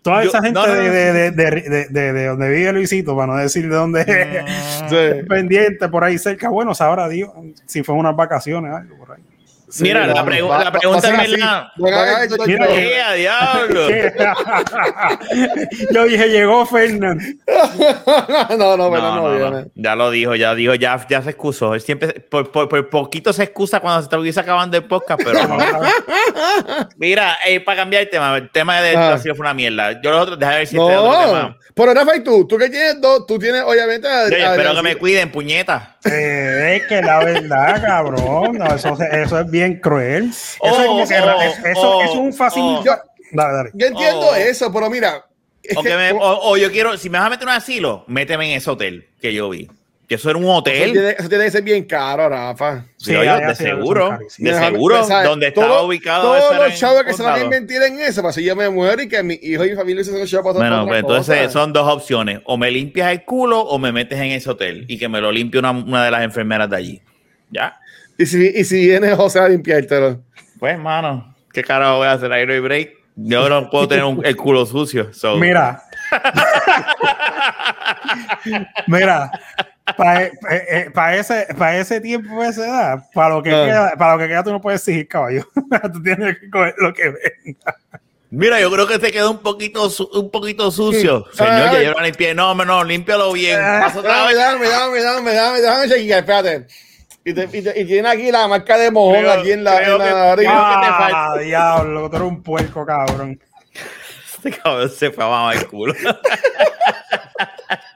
Toda yo- esa gente no, no, no. de, de, de, de, de- de- de donde vive Luisito, para no decir de dónde es, Sí. pendiente por ahí cerca. Bueno, sabrá Dios si fue unas vacaciones, algo por ahí. Sí, Mira, la, pregu- va- la pregunta es. Van a ver, Mira, yo- ¡Eh, a diablo! Yo dije, llegó Fernando. no, no, No, pero no, no, no. viene. Ya lo dijo, ya dijo, ya, ya se excusó. Él siempre, por, por, por poquito se excusa cuando se estuviese acabando el podcast, pero no. Mira, eh, para cambiar el tema, el tema de Ah. educación fue una mierda. Yo los otros, déjame ver si este otro No, tema. pero Rafa, ¿y tú? ¿Tú que tienes dos? Tú tienes, obviamente. a- a- espero que me cuiden, puñeta. Eh, es que la verdad, cabrón, no, eso, eso es bien cruel. Eso Oh, es como que oh, es- eso oh, es un fácil. oh. Yo- Dale, dale. Yo entiendo Oh. eso, pero mira. es O, que- que me- o- o yo quiero, si me vas a meter en un asilo, méteme en ese hotel que yo vi. Que eso era un eso, hotel. tiene, eso tiene que ser bien caro, Rafa. Sí, de seguro, de seguro, donde estaba Todo- ubicado. Todos los chavos que se van a invertir en eso, para si yo me muero y que mi hijo y mi familia se se para Bueno, pues entonces cosa. son dos opciones. O me limpias el culo o me metes en ese hotel y que me lo limpie una, una de las enfermeras de allí. ¿Ya? Y si, y si viene José a limpiártelo. Pues, mano, ¿qué carajo voy a hacer? Aero y break. Yo no puedo tener un- el culo sucio. so- Mira. Mira, para ese, pa ese tiempo, esa edad, para lo, que Ah. queda, para lo que queda, tú no puedes exigir caballo. tú tienes que coger lo que venga. Mira, yo creo que se quedó un poquito, un poquito sucio. Sí. Señor, Ay. ya yo lo limpié. No, no, límpialo bien. Ah, Pasa otra Dame, vez. dame, dame, dame, dame, dame chequear, espérate. Y, te- y, te- y tiene aquí la marca de mojón Creo- aquí en la, en la que- nariz. creo que te Ah, diablo, tú eres un puerco, cabrón. Este cabrón se fue a mamar el culo.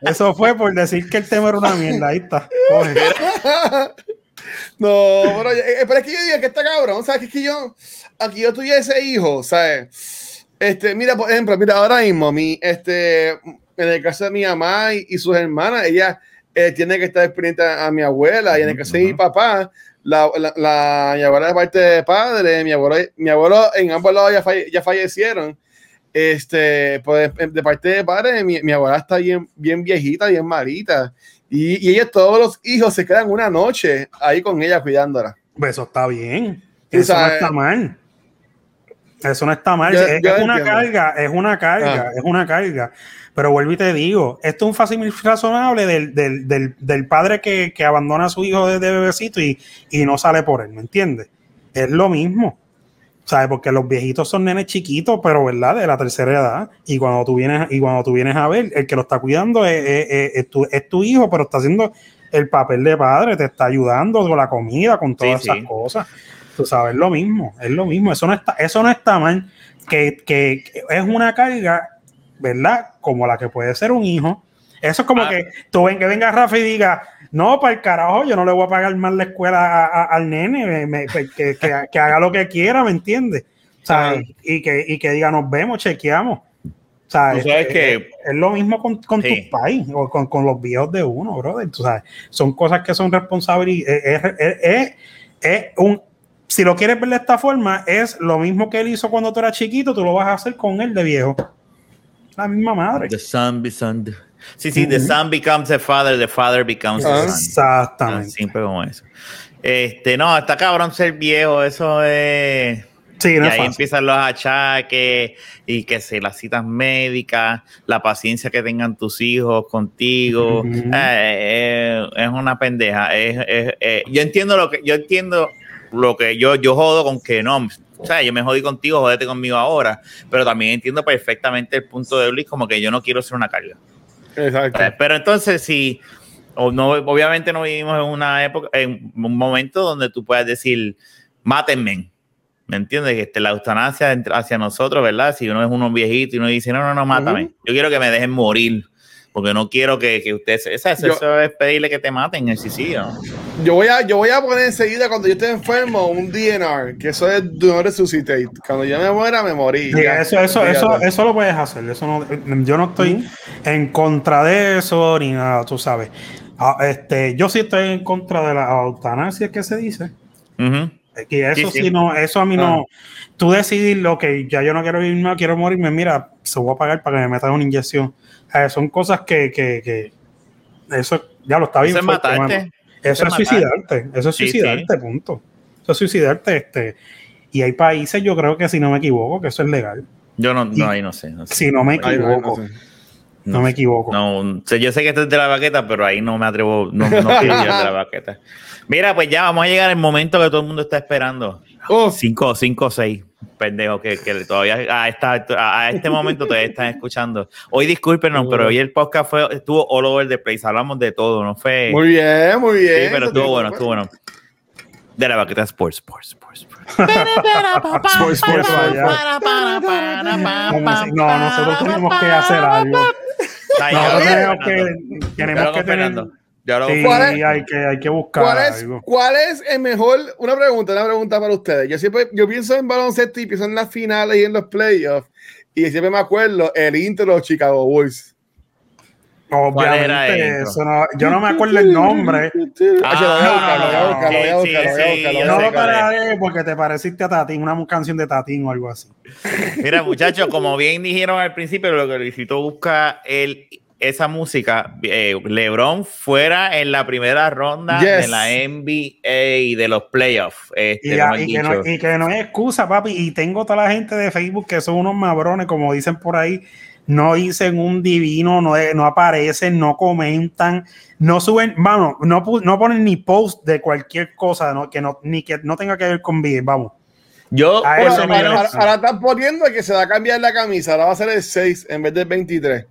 Eso fue por decir que el tema era una mierda. Ahí está. Coge. No, pero, eh, pero es que yo digo que está cabrón, ¿sabes? Que es que yo, aquí yo tuviese hijo, ¿sabes? Este, mira, por ejemplo, mira, ahora mismo, mi, este, en el caso de mi mamá y, y sus hermanas, ella eh, tiene que estar pendiente a, a mi abuela, y en el caso de mi papá, la, la, la- mi abuela de parte de padre, mi abuelo, mi abuelo en ambos lados ya, falle- ya fallecieron. Este, pues de parte de padre, mi, mi abuela está bien, bien viejita, bien malita. Y, y ellos, todos los hijos, se quedan una noche ahí con ella cuidándola. Pues Eso está bien. Eso no está mal. Eso no está mal. Yo- es, yo es una carga, es una carga, Ah. es una carga. Pero vuelvo y te digo, esto es un fácil razonable del, del, del, del padre que, que abandona a su hijo desde bebecito y, y no sale por él, ¿me entiendes? Es lo mismo. ¿Sabes? Porque los viejitos son nenes chiquitos, pero ¿verdad? De la tercera edad. Y cuando tú vienes, y cuando tú vienes a ver, el que lo está cuidando es, es- es- es tu, es tu hijo, pero está haciendo el papel de padre, te está ayudando con la comida, con todas Sí, esas sí. cosas. Tú sabes, es lo mismo, es lo mismo. Eso no está, eso no está mal. Que, que- que es una carga, ¿verdad? Como la que puede ser un hijo. Eso es como Ah. que tú ven que venga Rafa y diga, no, para el carajo, yo no le voy a pagar más la escuela a- a- al nene, me- me- que, que- que haga lo que quiera, ¿me entiendes? O sea, Ah. y, que, y que diga, nos vemos, chequeamos. O sea, Tú es, sabes es- que- es lo mismo con, con Sí. tus pais o con, con los viejos de uno, brother. Tú sabes, son cosas que son responsabilidades. Es, es- es- es un, si lo quieres ver de esta forma, es lo mismo que él hizo cuando tú eras chiquito, tú lo vas a hacer con él de viejo. La misma madre. The son be Sí, sí, the son becomes the father, the father becomes the son. Exactamente. Siempre como eso. Este, no, está cabrón ser viejo, eso es. Sí, y no es ahí fácil. empiezan los achaques y que se las citas médicas, la paciencia que tengan tus hijos contigo. Eh, eh, es una pendeja. Eh, yo entiendo lo que yo entiendo lo que yo yo jodo con que no, o sea, yo me jodí contigo, jódete conmigo ahora, pero también entiendo perfectamente el punto de Luis como que yo no quiero ser una carga. Exacto. Eh, Pero entonces, si o no, obviamente no vivimos en una época, en un momento donde tú puedas decir, mátenme. ¿Me entiendes? Que este, la eutanasia hacia nosotros, ¿verdad? Si uno es uno viejito y uno dice, no, no, no, mátame. Yo quiero que me dejen morir. Porque no quiero que, que usted. Eso, eso, Yo- eso es pedirle que te maten el suicidio. Yo voy a, yo voy a poner enseguida cuando yo esté enfermo un DNR, que eso es Do Not Resuscitate. Cuando yo me muera, me morí. Sí, Ya. eso, eso, eso, eso lo puedes hacer. Eso no, yo no estoy en contra de eso ni nada, tú sabes. Ah, este, yo sí estoy en contra de la eutanasia que se dice. Y eso Sí, sí, sí. no, eso a mí Ah. no. Tú decidir lo que ya yo no quiero vivir más, quiero morirme, mira, se voy a pagar para que me metan una inyección. Eh, son cosas que, que, que eso ya lo está bien. Eso es fuerte, matarte. Eso es suicidarte. Eso es Sí, suicidarte, punto. Eso es suicidarte. Este, y hay países, yo creo que si no me equivoco, que eso es legal. Yo no, Y- no, ahí no sé. no sé. Si no me Ay, no, no equivoco. sé. No, me equivoco. No, yo sé que esto es de la baqueta, pero ahí no me atrevo, no, no quiero ir de la baqueta. Mira, pues ya vamos a llegar al momento que todo el mundo está esperando. Oh, 5 5 6 pendejo que, que todavía a, esta, a este momento todavía están escuchando. Hoy discúlpenos, pero hoy el podcast fue, estuvo all over the place. Hablamos de todo, no fue. muy bien, muy bien. Sí, pero estuvo bueno, estuvo bueno. De la baqueta Sports, Sports, Sports. Sports. Sports, no, nosotros tenemos que hacer algo. Nosotros tenemos que, tenemos que tener. Ya lo Sí, ¿Cuál es? hay que, hay que buscar ¿Cuál es, algo. ¿Cuál es el mejor? Una pregunta, una pregunta para ustedes. Yo siempre, yo pienso en baloncesto y pienso en las finales y en los playoffs. Y siempre me acuerdo el intro de los Chicago Bulls. ¿Cuál era Obviamente, intro? eso no- yo no me acuerdo el nombre. Ah, yo lo voy a No lo pararé porque te pareciste a Tatín, una canción de Tatín o algo así. Mira, muchachos, como bien dijeron al principio, lo que Luisito busca el, esa música. eh, LeBron fuera en la primera ronda Yes. de la NBA y de los playoffs. Este, Y, que no, y que no es excusa, papi. Y tengo toda la gente de Facebook que son unos mabrones, como dicen por ahí. No dicen un divino, no, no aparecen, no comentan, no suben, vamos, no, no ponen ni post de cualquier cosa, ¿no? que no, ni que no tenga que ver con bien, vamos. Yo, ahora, ahora están poniendo que se va a cambiar la camisa. Ahora va a ser el 6 en vez del 23.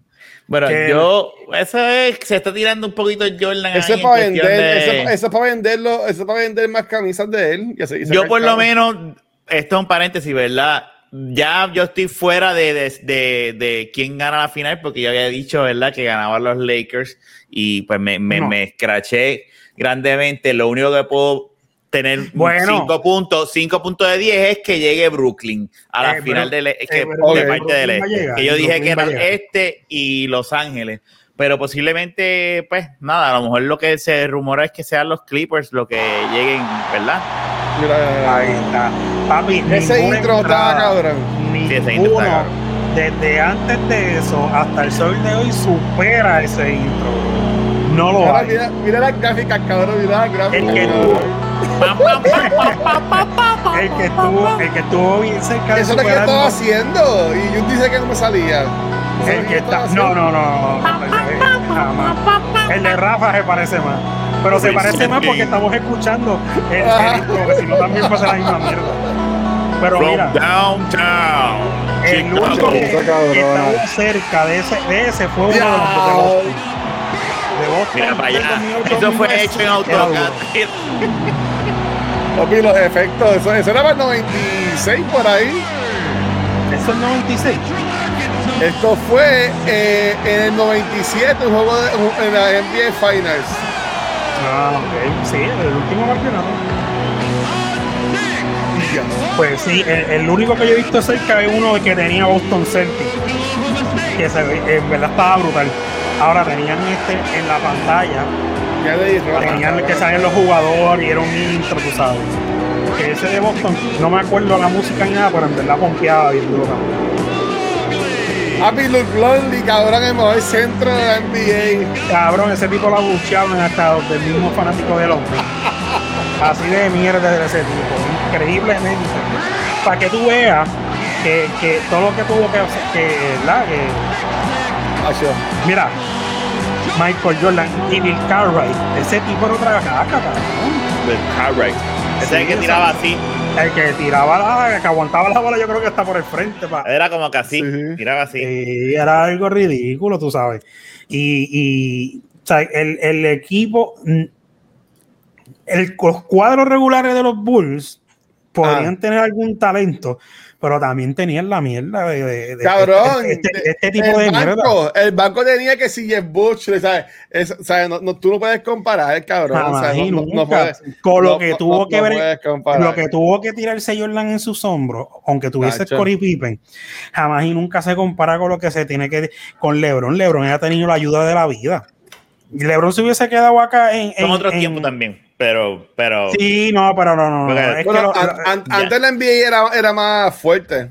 Bueno, que- yo, eso es, se está tirando un poquito Jordan. Eso es para vender, de- eso, eso es para venderlo, eso es para vender más camisas de él. Y se- y Yo por lo menos, esto es un paréntesis, ¿verdad? Ya yo estoy fuera de, de, de, de quién gana la final, porque yo había dicho, ¿verdad? Que ganaban los Lakers y pues me, me, No. me escraché grandemente. Lo único que puedo tener Bueno. 5 puntos, 5 puntos de 10 es que llegue Brooklyn a la Eh, final pero- del es que, eh, de pero ok. parte del Brooklyn a este. llegar, que yo dije que Brooklyn va a eran llegar. este y Los Ángeles. Pero posiblemente, pues nada, a lo mejor lo que se rumora es que sean los Clippers lo que lleguen, ¿verdad? Mira, mira, mira. Ahí está. Papi, Ese intro entrada, cabrón. Sí, ese intro está Ninguno, cabrón. desde antes de eso hasta el sol de hoy, supera ese intro. No lo Ahora hay. mira, mira las gráficas, cabrón. Mira las gráficas. El que cabrón. El que estuvo, el que estuvo bien cerca de Eso es lo que yo estaba haciendo. Y yo dice que no me salía. El que está. No, no, no. El de Rafa se parece más. Pero se parece más porque estamos escuchando el, el intro, que si no también pasa la misma mierda. Pero From mira, downtown. el único que, estaba cerca de ese, de ese fue uno de los. De Boston. Mira para allá. 2008, Eso fue 2009, hecho en AutoCAD. Papi, los efectos. Eso, eso era para el 96 por ahí. Eso es 96. Esto fue eh, en el 97, un juego de, en la NBA Finals. Ah, ok. Sí, el último campeonato. Pues sí, el, el único que yo he visto cerca es uno que tenía Boston Celtics. Que se, en verdad estaba brutal. Ahora tenían este en la pantalla, Ya le dije. tenían que salir los jugadores y era un intro, tú sabes. Que ese de Boston, no me acuerdo la música ni nada, pero en verdad pompeaba bien duro. Papi, Luke Longley, cabrón, el mejor centro de la NBA. Cabrón, ese tipo la bucheaban hasta los del mismo fanático del hombre. Así de mierda de ese tipo, increíblemente. Para que tú veas que, que todo lo que tuvo que hacer, que, ¿verdad? Que, mira, Michael Jordan y Bill Cartwright, ese tipo era otra caca, cabrón. With Cartwright. Ese es el que tiraba así. El que tiraba la, que aguantaba la bola, yo creo que está por el frente, pa. Era como que así. Sí. Tiraba así. Sí, era algo ridículo, tú sabes. Y, y o sea, el, el equipo, mm, el, los cuadros regulares de los Bulls podrían Ah. tener algún talento, pero también tenían la mierda de, de- de- Cabrón, este, este- este tipo el de mierda. banco, el banco tenía que si Jeff Bush, ¿sabes? Es- ¿sabes? No, no- tú no puedes comparar, cabrón. Jamás ¿sabes? y No, no- nunca. no puedes, con lo no- que no- tuvo no- que no ver, lo que tuvo que tirarse Jordan en sus hombros, aunque tuviese. Corey Pippen, jamás y nunca se compara con lo que se tiene que con LeBron. LeBron ya ha tenido la ayuda de la vida. LeBron se hubiese quedado acá en, en- tiempos también. Pero, pero. Sí, no, pero no, no, no. Porque- Es Bueno, que lo- an- lo- an- ya. antes la NBA era, era más fuerte.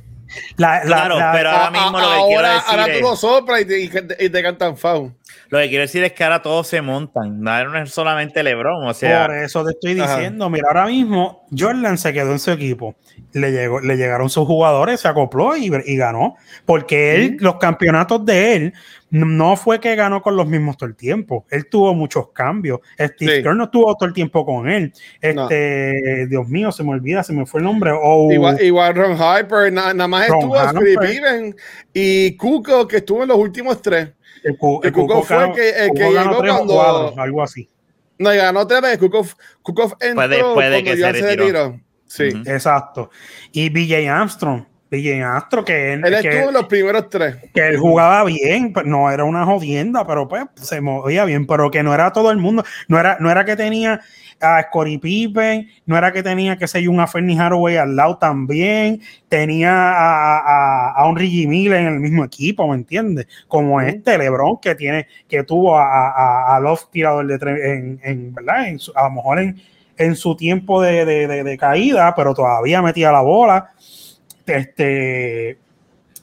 la- la- Claro, la- pero ahora mismo a- lo que quiero ahora, decir ahora es. tú lo soplas y te, y te- y te cantan foul. Lo que quiero decir es que ahora todos se montan. No es solamente LeBron. O sea, Por eso te estoy diciendo, mira, ahora mismo Jordan se quedó en su equipo. Le, llegó, le llegaron sus jugadores, se acopló y, y ganó. Porque él, los campeonatos de él, no fue que ganó con los mismos todo el tiempo. Él tuvo muchos cambios. Steve Sí. Kerr no estuvo todo el tiempo con él. Este, Dios mío, se me olvida, se me fue el nombre. Oh, Igual, igual Ron Harper, na- nada más Ron estuvo Pippen y Cuco, que estuvo en los últimos tres. El, Cu- el Cuco fue el que- el que llegó cuando- algo así. No, y ganó tres veces. Cuco, Cuco entró después de que ya se se retiró. Sí. Exacto. Y BJ Armstrong. BJ Armstrong, que, Él que- estuvo en los primeros tres. que él jugaba bien, pues, no era una jodienda, pero pues se movía bien, pero que no era todo el mundo, no era, no era que tenía a Scottie Pippen, no era que tenía que ser un a Fernie Haraway al lado también, tenía a, a, a un Reggie Miller en el mismo equipo, ¿me entiendes? Como este LeBron que tiene, que tuvo a, a, a los tiradores de tres en, en, ¿verdad? En su- a lo mejor en, en su tiempo de, de- de- de caída, pero todavía metía la bola. Este,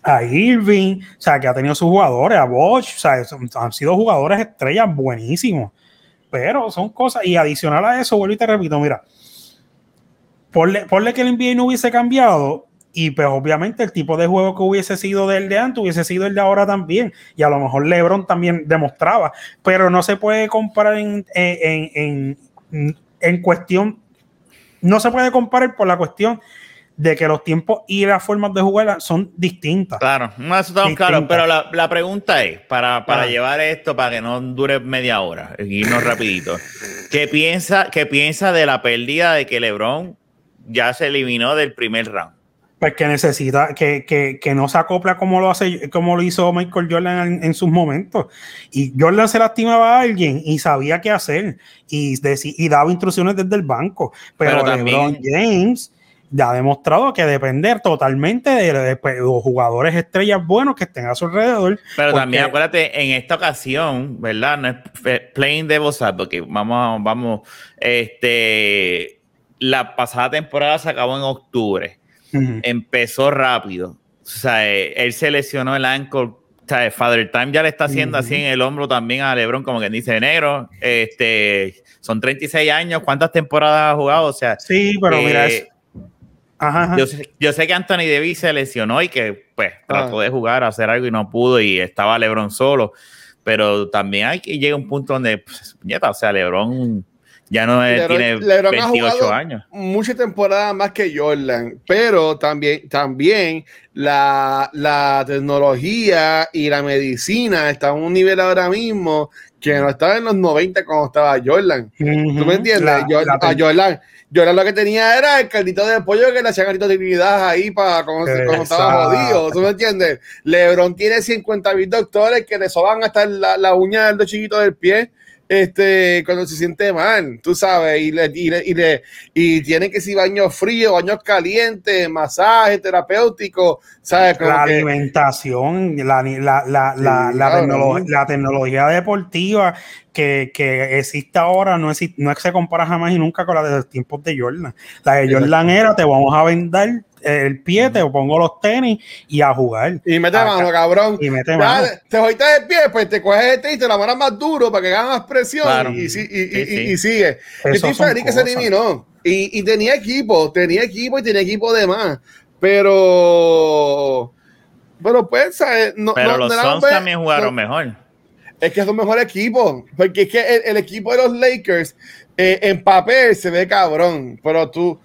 a Irving, o sea, que ha tenido sus jugadores, a Bosch, o sea, han sido jugadores estrellas buenísimos. Pero son cosas, y adicional a eso, vuelvo y te repito, mira, ponle, ponle que el NBA no hubiese cambiado, y pues obviamente el tipo de juego que hubiese sido del de antes hubiese sido el de ahora también, y a lo mejor LeBron también demostraba, pero no se puede comparar en, en, en, en cuestión, no se puede comparar por la cuestión de que los tiempos y las formas de jugar son distintas. Claro, no, eso estamos claros, pero la, la pregunta es, para, para Ah. llevar esto, para que no dure media hora, irnos rapidito, ¿qué piensa, ¿qué piensa de la pérdida de que LeBron ya se eliminó del primer round? Pues que necesita, que, que, que no se acopla como lo hace, como lo hizo Michael Jordan en, en sus momentos. Y Jordan se lastimaba a alguien y sabía qué hacer y, y daba instrucciones desde el banco. Pero, Pero también- LeBron James ya ha demostrado que depender totalmente de, de- de los jugadores estrellas buenos que estén a su alrededor. Pero porque- también acuérdate, en esta ocasión, ¿verdad? No es playing devil's advocate, vamos, vamos, este, la pasada temporada se acabó en octubre. Ujú. empezó rápido. O sea, él se lesionó el ankle. O sea, Father Time ya le está haciendo Ujú. así en el hombro también a LeBron, como que dice negro. Este, son 36 años. ¿Cuántas temporadas ha jugado? O sea, Sí, pero eh, mira, es, ajá, ajá. yo, sé, yo sé que Anthony Davis se lesionó y que pues trató Ah. de jugar, hacer algo y no pudo y estaba LeBron solo. Pero también hay que llegar a un punto donde, pues, o sea, LeBron ya no es- LeBron- tiene LeBron ha 28 jugado años. Mucha temporada más que Jordan, pero también, también la, la tecnología y la medicina están a un nivel ahora mismo que no estaba en los 90 cuando estaba Jordan. ¿Tú me entiendes? La- Yo- la- a Jordan, Jordan lo que tenía era el caldito de pollo que le hacían caldito de divinidad ahí para cuando, cuando estaba jodido. ¿Tú me entiendes? LeBron tiene 50 mil doctores que le soban hasta la, la uña del chiquito del pie. Este, cuando se siente mal, tú sabes, y le, y le, y le- y tiene que si baños fríos, baños calientes, masaje terapéutico, ¿sabes? Como la que- alimentación, la, la, la, la, Sí, la, cabrón. tecnolo- la tecnología deportiva que, que existe ahora no, exi- no se compara jamás y nunca con la de los tiempos de Jordan. La de. Jordan era, te vamos a vendar el pie, te pongo los tenis y a jugar. y mete Acá. mano, cabrón. Y mete Ya, mano. te jodiste el pie, pues te coges el tenis, te la mano más duro para que haga más presión Claro. y, si- y, Sí, y- sí. y sigue. Estoy feliz que se eliminó. Y, y tenía equipo, tenía equipo y tenía equipo de más. Pero, pero pues, ¿sabes? No, Pero no- los Suns un- también jugaron no- mejor. Es que es un mejor equipo. Porque es que el, el equipo de los Lakers eh, en papel se ve cabrón. Pero tú,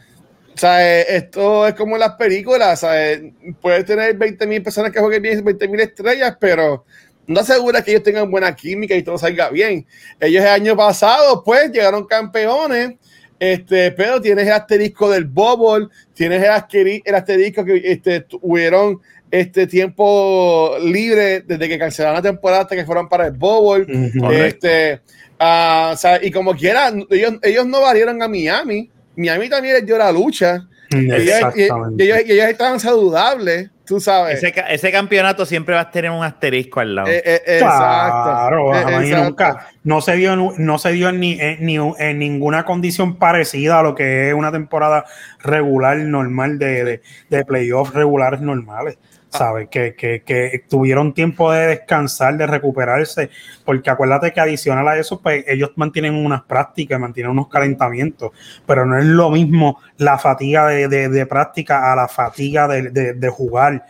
¿sabes? Esto es como en las películas. ¿sabes? Puedes tener 20 mil personas que jueguen bien, 20 mil estrellas, pero no asegura que ellos tengan buena química y todo salga bien. Ellos el año pasado, pues, llegaron campeones. Este, pero tienes el asterisco del Bubble, tienes el, el asterisco que este, tuvieron este tiempo libre desde que cancelaron la temporada hasta que fueron para el Bubble. Ujú. Correcto. Este, ah, o sea, y como quieran, ellos, ellos no valieron a Miami. Miami también les dio la lucha. Ellos, ellos, estaban saludables, tú sabes. Ese, ese campeonato siempre va a tener un asterisco al lado. Eh, eh, Claro, exacto. Eh, jamás y exacto. nunca. no se dio, en- no se dio en, ni, en, ni- en ninguna condición parecida a lo que es una temporada regular normal de, de, de playoffs regulares normales. ¿Sabes? Que, que, que tuvieron tiempo de descansar, de recuperarse, porque acuérdate que adicional a eso, pues ellos mantienen unas prácticas, mantienen unos calentamientos, pero no es lo mismo la fatiga de, de- de práctica a la fatiga de, de- de jugar,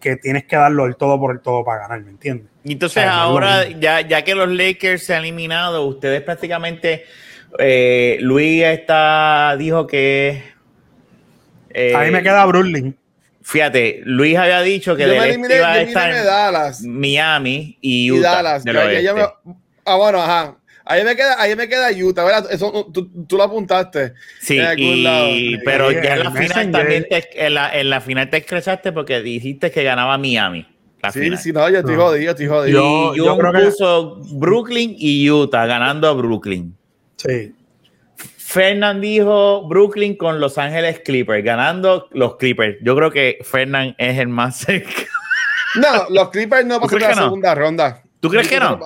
que tienes que darlo el todo por el todo para ganar, ¿me entiendes? Y entonces Ah, ahora, ya, ya que los Lakers se han eliminado, ustedes prácticamente, eh, Luis está, dijo que... eh, a mí me queda Brooklyn. Fíjate, Luis había dicho que Yo me del eliminé, este iba a estar Dallas. Miami y Y Utah. Dallas. del oeste. me- ah, bueno, ajá. Ahí me queda, ahí me queda Utah, ¿verdad? Eso tú, tú lo apuntaste. Sí, y- lado. pero ya en la final también te, en, la, en la final te expresaste porque dijiste que ganaba Miami. La Sí, final. sí, no, yo estoy No. jodido, estoy Y jodido. Yo- yo Jung creo que- puso Brooklyn y Utah ganando a Brooklyn. Sí. Fernand dijo Brooklyn con Los Ángeles Clippers, ganando los Clippers. Yo creo que Fernand es el más cerca. No, los Clippers no ¿Tú pasan la que no? segunda ronda. ¿Tú crees que no?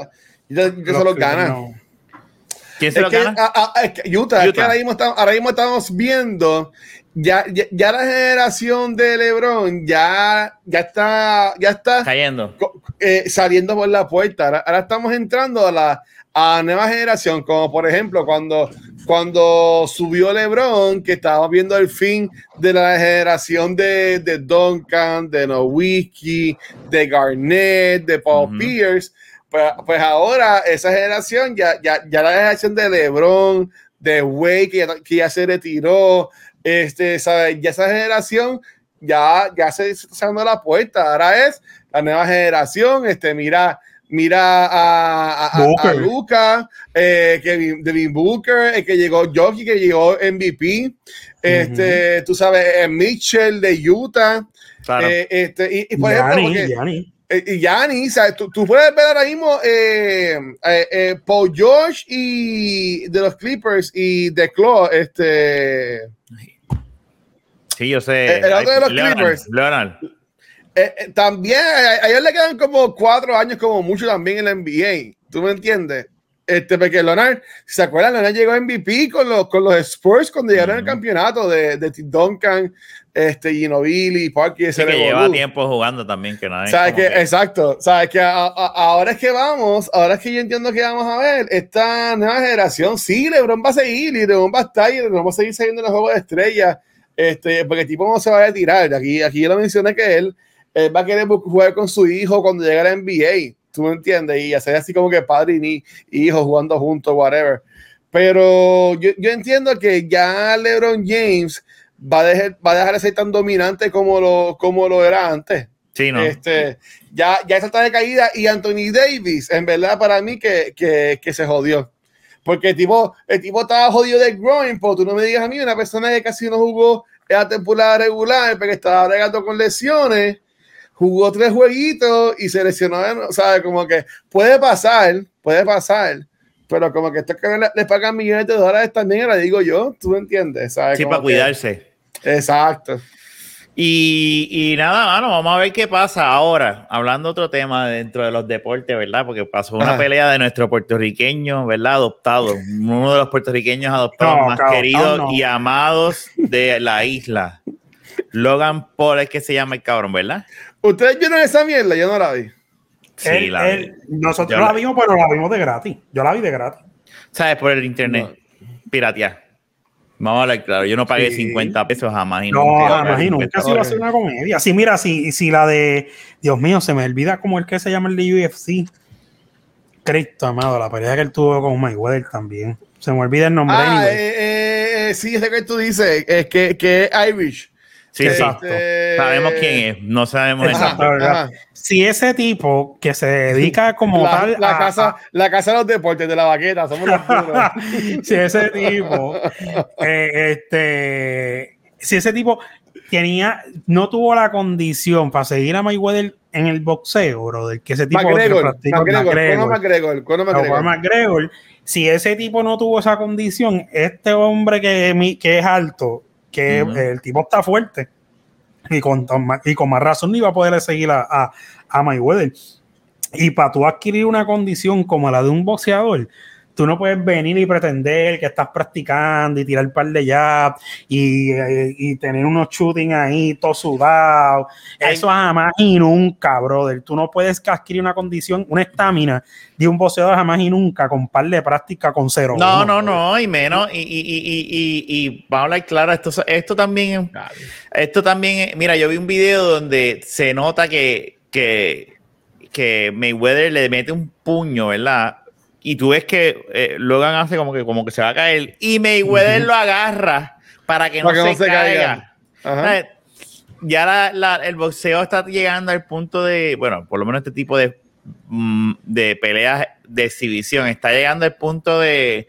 Yo, yo se los gana. no. ¿Quién se Es lo que, gana? ah, ah, es que Utah, es que ahora mismo, estamos, ahora mismo estamos viendo ya, ya, ya la generación de LeBron ya, ya está, ya está Cayendo. eh, saliendo por la puerta. Ahora, ahora estamos entrando a la, a la nueva generación, como por ejemplo cuando, cuando subió LeBron, que estábamos viendo el fin de la generación de, de Duncan, de Nowitzki, de Garnett, de Paul. Pierce. Pues, pues ahora esa generación, ya, ya, ya la generación de LeBron, de Wade, que ya, que ya se retiró, este, ¿sabes? Ya esa generación ya, ya se está dando la puerta. Ahora es la nueva generación. Este, mira, mira a, a, a- a Booker. Luka, eh, Kevin, Devin Booker, el que llegó Jockey, que llegó MVP. Este, tú sabes, eh, Mitchell de Utah. Claro. Eh, este, y, y por ejemplo, Gianni, porque- Gianni. eh, ¿sabes? Tú, tú puedes ver ahora mismo eh, eh, eh, Paul George y de los Clippers y de Claw, este, sí, yo sé. el otro de los Leonard, Clippers. Leonard. Eh, eh, también a, a ellos le quedan como cuatro años como mucho también en la NBA. ¿Tú me entiendes? Este, porque Leonard, si se acuerdan, Leonard llegó a MVP con los, con los Spurs cuando llegaron al Ujú. campeonato de, de Tim Duncan, este, Ginobili, Parky, Sí, ese que lleva tiempo jugando también, que nada. ¿Sabes que Exacto. ¿Sabes que a- a- ahora es que vamos, ahora es que yo entiendo que vamos a ver esta nueva generación. Sí, LeBron va a seguir y LeBron va a estar y LeBron va a seguir saliendo en los juegos de estrellas. Este, porque el tipo no se va a retirar. Aquí, aquí yo lo mencioné que él, él va a querer jugar con su hijo cuando llegue a la NBA. ¿Tú me entiendes? Y hacer así como que padre y hijo jugando juntos, whatever. Pero yo, yo entiendo que ya LeBron James va a, dejar, va a dejar de ser tan dominante como lo, como lo era antes. Sí, no. Este, ya, ya esa está de caída y Anthony Davis, en verdad, para mí que, que, que se jodió. Porque el tipo, el tipo estaba jodido de groin, pero tú no me digas a mí, una persona que casi no jugó la temporada regular porque estaba regando con lesiones, jugó tres jueguitos y se lesionó, o sea, como que puede pasar, puede pasar, pero como que esto que le, le pagan millones de dólares también, ahora digo yo, tú me entiendes, ¿sabes? sí, Como para que- cuidarse. Exacto. Y, y nada, mano, vamos a ver qué pasa ahora. Hablando otro tema dentro de los deportes, ¿verdad? Porque pasó una Ajá. pelea de nuestro puertorriqueño, ¿verdad? Adoptado. Uno de los puertorriqueños adoptados No, más cabrón, queridos no. y amados de la isla. Logan Paul es que se llama el cabrón, ¿verdad? ¿Ustedes vieron esa mierda? Yo no la vi. Sí, Él- la él- nosotros la la- vimos, pero la vimos de gratis. Yo la vi de gratis. ¿Sabes? Por el internet. Piratear. Vamos a hablar claro. Yo no pagué Sí. 50 pesos jamás. y No, jamás y 50 nunca si va a ser una comedia. Sí, mira, si, si la de. Dios mío, se me olvida como el que se llama el de UFC. Cristo amado, la pelea que él tuvo con Mayweather también. Se me olvida el nombre. Ah, anyway. eh, eh, eh, sí, es que tú dices, es que, que es Irish. Sí. Exacto. Este, Sabemos quién es. No sabemos Exacto. Si ese tipo que se dedica como La, tal la a- casa, la casa de los deportes de la vaqueta, somos los puros. si ese tipo, eh, este, si ese tipo tenía, no tuvo la condición para seguir a Mayweather en el boxeo, brother, que ese tipo McGregor, McGregor, McGregor, Conor si ese tipo no tuvo esa condición, este hombre que, mi- que es alto, que el tipo está fuerte, y con, y con más razón no iba a poder seguir a, a, a Mayweather. Y para tú adquirir una condición como la de un boxeador, tú no puedes venir y pretender que estás practicando y tirar un par de jabs y, eh, y, tener unos shooting ahí todo sudado. Eso jamás y nunca, brother. Tú no puedes adquirir una condición, una estamina de un boxeador jamás y nunca con par de práctica con cero. No, no, no, y menos. Y, y, y, y, vamos a hablar claro, esto, esto también, esto también, mira, yo vi un video donde se nota que, que, que Mayweather le mete un puño, ¿verdad? Y tú ves que eh, Logan hace como que, como que se va a caer y Mayweather lo agarra para que no, se, caiga. Ya el boxeo está llegando al punto de, bueno, por lo menos este tipo de, mm, de peleas de exhibición está llegando al punto de,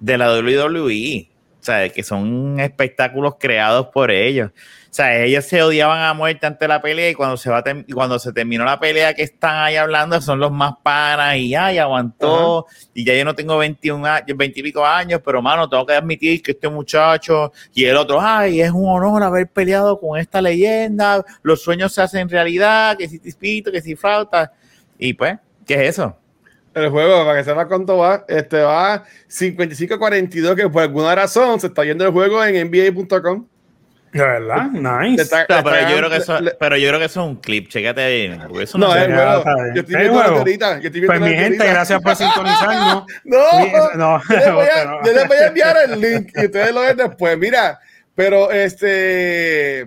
de la WWE. O sea, que son espectáculos creados por ellos. O sea, ellos se odiaban a muerte ante la pelea y cuando se va cuando se terminó la pelea que están ahí hablando son los más panas y ay, aguantó y ya yo no tengo 21 años, 20 y pico años, pero mano, tengo que admitir que este muchacho y el otro, ay, es un honor haber peleado con esta leyenda, los sueños se hacen realidad, que si te espíritu, que si falta y pues, ¿qué es eso? El juego, para que sepa cuánto va, este va 55-42, que por alguna razón se está yendo el juego en NBA.com. De verdad, nice. pero, yo creo que eso, pero yo creo que eso es un clip, chécate bien. Eso no, no es juego. Yo estoy viendo ahorita. Pues mi gente, gracias por sintonizarnos. no, no, yo les, voy a, enviar el link y ustedes lo ven después. Mira, pero este. Eh,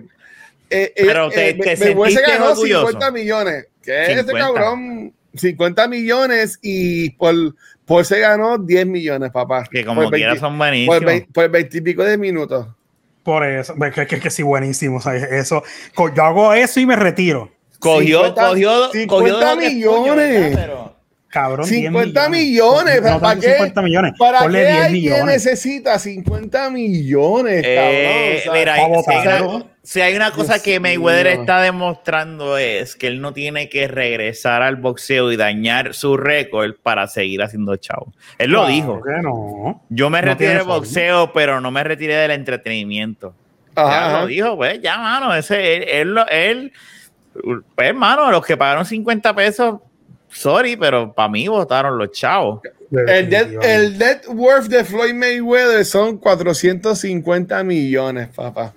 eh pero te, eh, te me, me ganó 50 millones. ¿Qué es ese cabrón? 50 millones y por, por se ganó 10 millones, papá. Que como quiera son buenísimos. Por, 20 y pico de minutos. Por eso, que, que, que sí, buenísimo. eso, yo hago eso y me retiro. Cogió, 50, cogió, 50 millones. Cabrón, 50 millones. ¿Para, qué? 50 millones. ¿Para qué alguien necesita 50 millones, eh, cabrón? mira, si hay una cosa que Mayweather está demostrando es que él no tiene que regresar al boxeo y dañar su récord para seguir haciendo chavo. Él lo dijo. No. Yo me retiré del boxeo, pero no me retiré del entretenimiento. ya lo dijo, pues, ya, mano, ese, él, él, él pues, hermano, los que pagaron 50 pesos, sorry, pero para mí votaron los chavos. El net, worth de Floyd Mayweather son 450 millones, papá.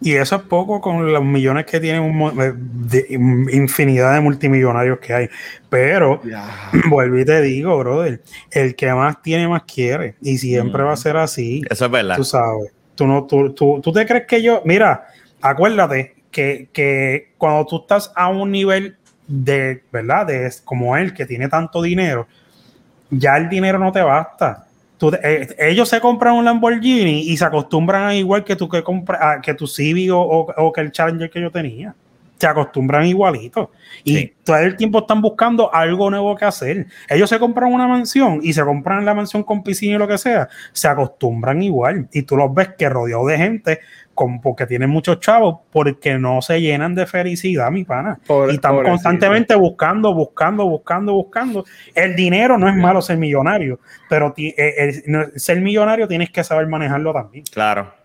Y eso es poco con los millones que tienen eh, de infinidad de multimillonarios que hay. Pero, vuelvo y te digo, brother, el que más tiene, más quiere. Y siempre va a ser así. Eso es verdad. Tú sabes. Tú, no, tú, tú, tú te crees que yo. Mira, acuérdate que, que cuando tú estás a un nivel de, ¿verdad? De como él, que tiene tanto dinero, ya el dinero no te basta eh, ellos se compran un Lamborghini y se acostumbran a igual que tú que compras que tu Civic o, que el Challenger que yo tenía. Se acostumbran igualito. Y todo el tiempo están buscando algo nuevo que hacer. Ellos se compran una mansión y se compran la mansión con piscina y lo que sea. Se acostumbran igual. Y tú los ves que rodeado de gente porque tienen muchos chavos, porque no se llenan de felicidad, mi pana. y están constantemente buscando, buscando, buscando, buscando. El dinero no es malo ser millonario, pero eh, ser millonario tienes que saber manejarlo también. Claro.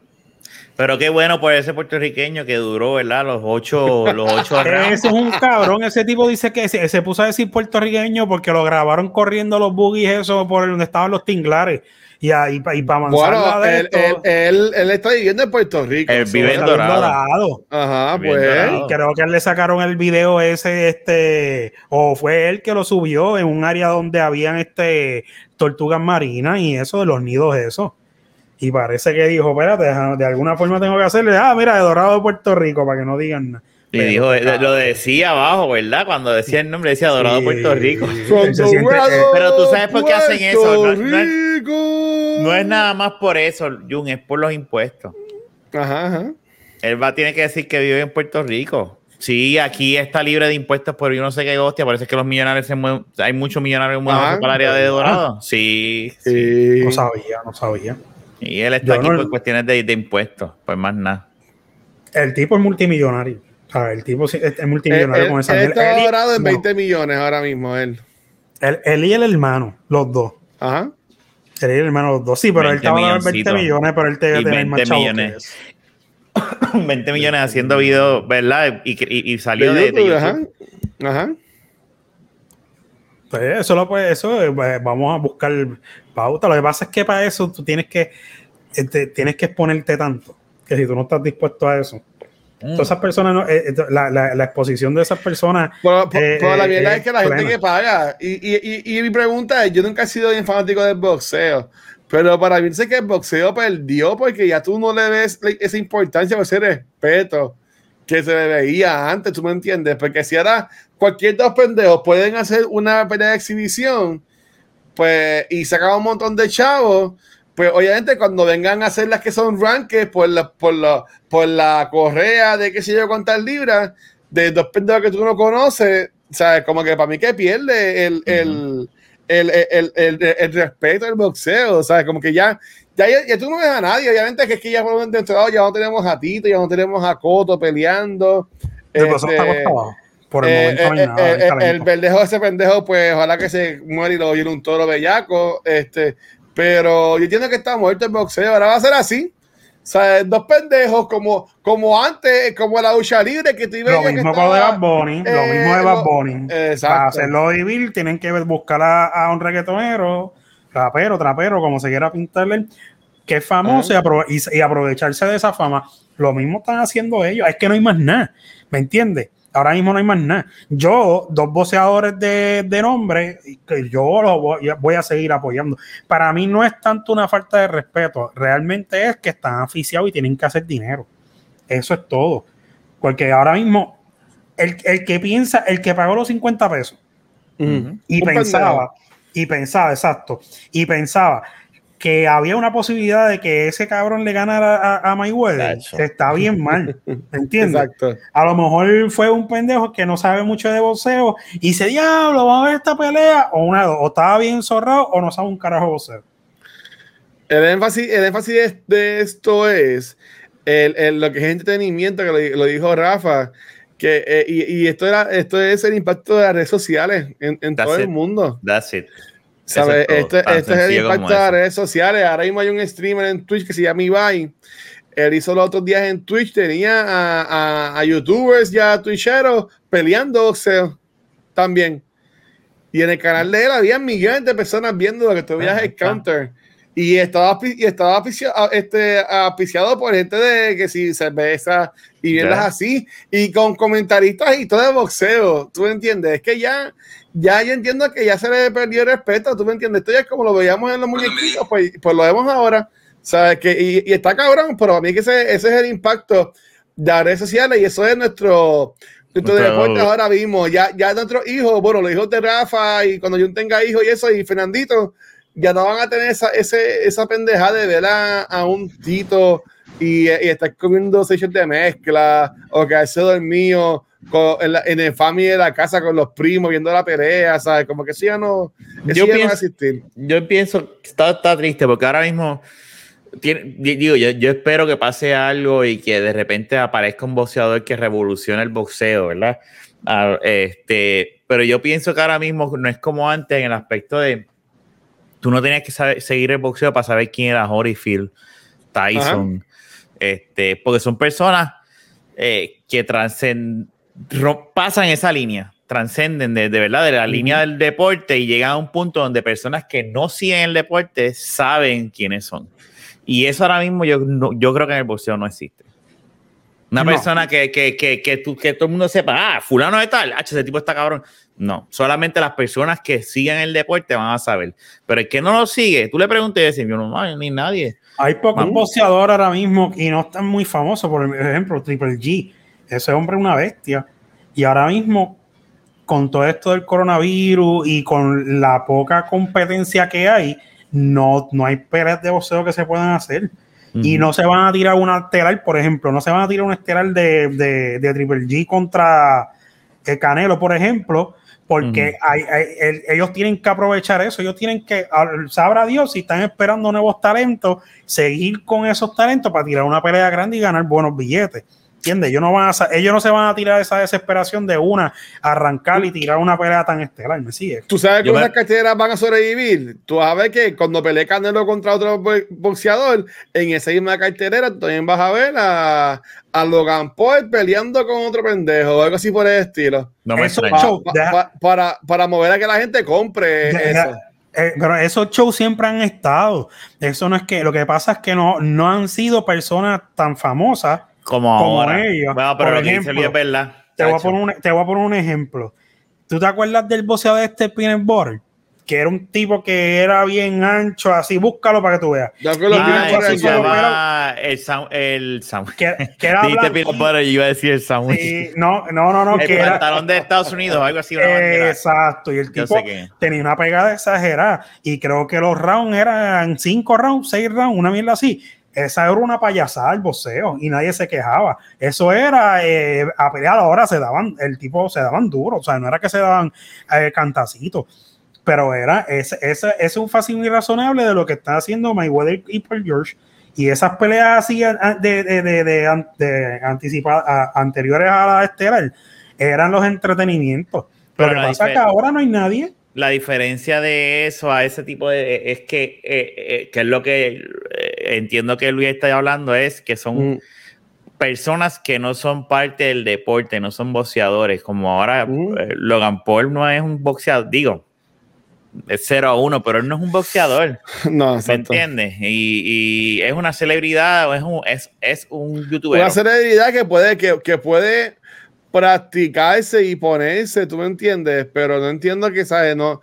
Pero qué bueno por ese puertorriqueño que duró, ¿verdad? Los ocho, los ocho Ese es un cabrón. Ese tipo dice que se, puso a decir puertorriqueño porque lo grabaron corriendo los buggies, eso por donde estaban los tinglares. Y, ahí, y para bueno, él, él, él, está viviendo en Puerto Rico. Él vive en Dorado. Ajá, pues. Creo que él le sacaron el video ese, este, o fue él que lo subió en un área donde habían este tortugas marinas y eso de los nidos, eso. Y parece que dijo, espérate, de alguna forma tengo que hacerle, ah, mira, de Dorado de Puerto Rico, para que no digan nada. Y dijo, lo decía abajo, ¿verdad? Cuando decía el nombre, decía Dorado Puerto Rico. pero tú sabes por qué hacen eso. No, es, nada más por eso, Jun, es por los impuestos. Ajá, ajá. Él va, tiene que decir que vive en Puerto Rico. Sí, aquí está libre de impuestos, pero yo no sé qué hostia. Parece que los millonarios se mueven. Hay muchos millonarios mueven para el área de Dorado. Sí, sí, No sabía, no sabía. Y él está aquí por cuestiones de, de impuestos, pues más nada. El tipo es multimillonario el tipo es multimillonario con esa. Él está dorado en 20 millones ahora mismo, él. él. y el hermano, los dos. Ajá. Él y el hermano, los dos. Sí, pero él estaba en 20 millones, pero él te tener más millones. 20 millones haciendo videos, ¿verdad? Y, y, salió de, YouTube, Ajá. Ajá. Pues eso, lo, pues, eso eh, pues, vamos a buscar pauta. Lo que pasa es que para eso tú tienes que, este, tienes que exponerte tanto, que si tú no estás dispuesto a eso. Mm. Todas esas personas, no, eh, eh, la, la, la, exposición de esas personas. Pero, pero la verdad es que la gente que paga, y, y, y, mi pregunta es: yo nunca he sido bien fanático del boxeo, pero para mí sé que el boxeo perdió porque ya tú no le ves esa importancia o ese respeto que se le veía antes, ¿tú me entiendes? Porque si ahora cualquier dos pendejos pueden hacer una pelea de exhibición, pues, y sacar un montón de chavos, pues obviamente cuando vengan a hacer las que son rankings por la, por la, por la correa de qué sé yo cuántas libras, de dos pendejos que tú no conoces, sea, como que para mí que pierde el, el, el, el, el, respeto del boxeo, sea, como que ya, ya, ya, tú no ves a nadie, obviamente que es que ya por dentro ya no tenemos a Tito, ya no tenemos a Coto peleando. Este, por el eh, momento no hay eh, nada. Eh, el, verdejo ese pendejo, pues ojalá que se muera y lo llene un toro bellaco. Este, pero yo entiendo que está muerto el boxeo. Ahora va a ser así. O sea, dos pendejos como, como antes, como la lucha libre que tú Lo mismo con de Bad Bunny, lo mismo de Bad Bunny. Para hacerlo vivir, tienen que buscar a, a un reggaetonero, rapero, trapero, como se quiera pintarle, que es famoso y, y, aprovecharse de esa fama. Lo mismo están haciendo ellos. Es que no hay más nada. ¿Me entiendes? Ahora mismo no hay más nada. Yo, dos boxeadores de, de nombre, que yo los voy, a seguir apoyando. Para mí no es tanto una falta de respeto, realmente es que están aficiados y tienen que hacer dinero. Eso es todo. Porque ahora mismo, el, el que piensa, el que pagó los 50 pesos y pensaba, y pensaba, exacto, y pensaba, que había una posibilidad de que ese cabrón le ganara a, a Mayweather, está bien mal, ¿entiendes? Exacto. A lo mejor fue un pendejo que no sabe mucho de boxeo y dice, diablo, vamos a ver esta pelea, o, una, o estaba bien zorrado o no sabe un carajo de boxeo. El énfasis, el énfasis de, esto es el, lo que es entretenimiento, que lo, dijo Rafa, que, eh, y, y, esto, era, esto es el impacto de las redes sociales en, en todo el mundo. That's it. ¿Sabes? Este, este es el impacto de las redes sociales. Ahora mismo hay un streamer en Twitch que se llama Ibai. Él hizo los otros días en Twitch, tenía a, a, a youtubers ya a twitcheros peleando boxeo también. Y en el canal de él había millones de personas viendo lo que tú veías el counter. Y estaba, y estaba apiciado, este, apiciado por gente de que si cerveza y viéndolas así. Y con comentaristas y todo de boxeo. ¿Tú entiendes? Es que ya ya yo entiendo que ya se le perdió el respeto, tú me entiendes, esto ya es como lo veíamos en los muñequitos, pues, pues lo vemos ahora, ¿sabes? Que, y, y, está cabrón, pero a mí que ese, ese, es el impacto de las redes sociales y eso es nuestro, nuestro deporte ahora mismo, ya, ya nuestros hijos, bueno, los hijos de Rafa y cuando yo tenga hijos y eso, y Fernandito, ya no van a tener esa, ese, esa pendeja de ver a, a un Tito y, y estar comiendo sessions de mezcla o quedarse dormido en, la, en el family de la casa con los primos viendo la pelea, ¿sabes? Como que eso ya no, yo pienso, no existir. Yo pienso que está, está triste porque ahora mismo tiene, digo, yo, yo, espero que pase algo y que de repente aparezca un boxeador que revolucione el boxeo, ¿verdad? Ah, este, pero yo pienso que ahora mismo no es como antes en el aspecto de tú no tenías que saber, seguir el boxeo para saber quién era Holyfield, Tyson, este, porque son personas eh, que pasan esa línea, trascenden de, de, verdad de la línea del deporte y llegan a un punto donde personas que no siguen el deporte saben quiénes son. Y eso ahora mismo yo, no, yo creo que en el boxeo no existe. Una no. persona que, que, que, que, tú, que todo el mundo sepa, ah, fulano de tal, ah, ese tipo está cabrón. No, solamente las personas que siguen el deporte van a saber. Pero el que no lo sigue, tú le preguntas y dices, yo no, no, ni nadie. Hay pocos boxeadores ahora mismo y no están muy famosos, por ejemplo, Triple G ese hombre es una bestia. Y ahora mismo, con todo esto del coronavirus y con la poca competencia que hay, no, no hay peleas de boxeo que se puedan hacer. Y no se van a tirar una estelar, por ejemplo, no se van a tirar una estelar de, de, de Triple G contra el Canelo, por ejemplo, porque uh -huh. hay, hay, el, ellos tienen que aprovechar eso, ellos tienen que, sabrá Dios si están esperando nuevos talentos, seguir con esos talentos para tirar una pelea grande y ganar buenos billetes. ¿Entiendes? Ellos no, van a, ellos no se van a tirar esa desesperación de una, arrancar y tirar una pelea tan estelar. ¿Me sigue? ¿Tú sabes cómo esas carteras van a sobrevivir? Tú vas a ver que cuando pelee Canelo contra otro boxeador, en esa misma carterera también vas a ver a, a Logan Paul peleando con otro pendejo o algo así por el estilo. No me Eso, para, para mover a que la gente compre eso. eh, pero esos shows siempre han estado. Eso no es que lo que pasa es que no, no han sido personas tan famosas. Como, como ahora. ellos. Bueno, pero Por lo que dice ejemplo, Luis es verdad. Te voy, a poner un, te voy a poner un ejemplo. ¿Tú te acuerdas del boxeador de este Peanut Butter? Que era un tipo que era bien ancho, así, búscalo para que tú veas. Ya que Ah, se llama- el sound, el sound. Que, que era Dijiste blanco. peanut butter y iba a decir el sandwich. Sí, no, no, no, no. el que era, pantalón de Estados Unidos, algo así. una. Exacto, y el tipo tenía una pegada exagerada y creo que los rounds eran cinco rounds, seis rounds, una mierda así. Esa era una payasada el boxeo y nadie se quejaba. Eso era eh, a pelear ahora se daban, el tipo se daban duro, o sea, no era que se daban eh, cantacitos, pero era ese, ese, ese es un fácil irrazonable de lo que está haciendo Mayweather y Paul George. Y esas peleas así a- de, de, de, de, an- de anticipa- a- anteriores a la estelar eran los entretenimientos. Pero Lo que pasa es que ahora no hay nadie. La diferencia de eso a ese tipo de. Es que, eh, eh, que es lo que eh, entiendo que Luis está hablando, es que son Mm. personas que no son parte del deporte, no son boxeadores. Como ahora Mm. eh, Logan Paul no es un boxeador, digo, es 0 a 1, pero él no es un boxeador. No, ¿Me entiendes? Y, y es una celebridad o es un, es, es un youtuber. Una celebridad que puede, que, que puede practicarse y ponerse, tú me entiendes, pero no entiendo que, ¿sabes? No.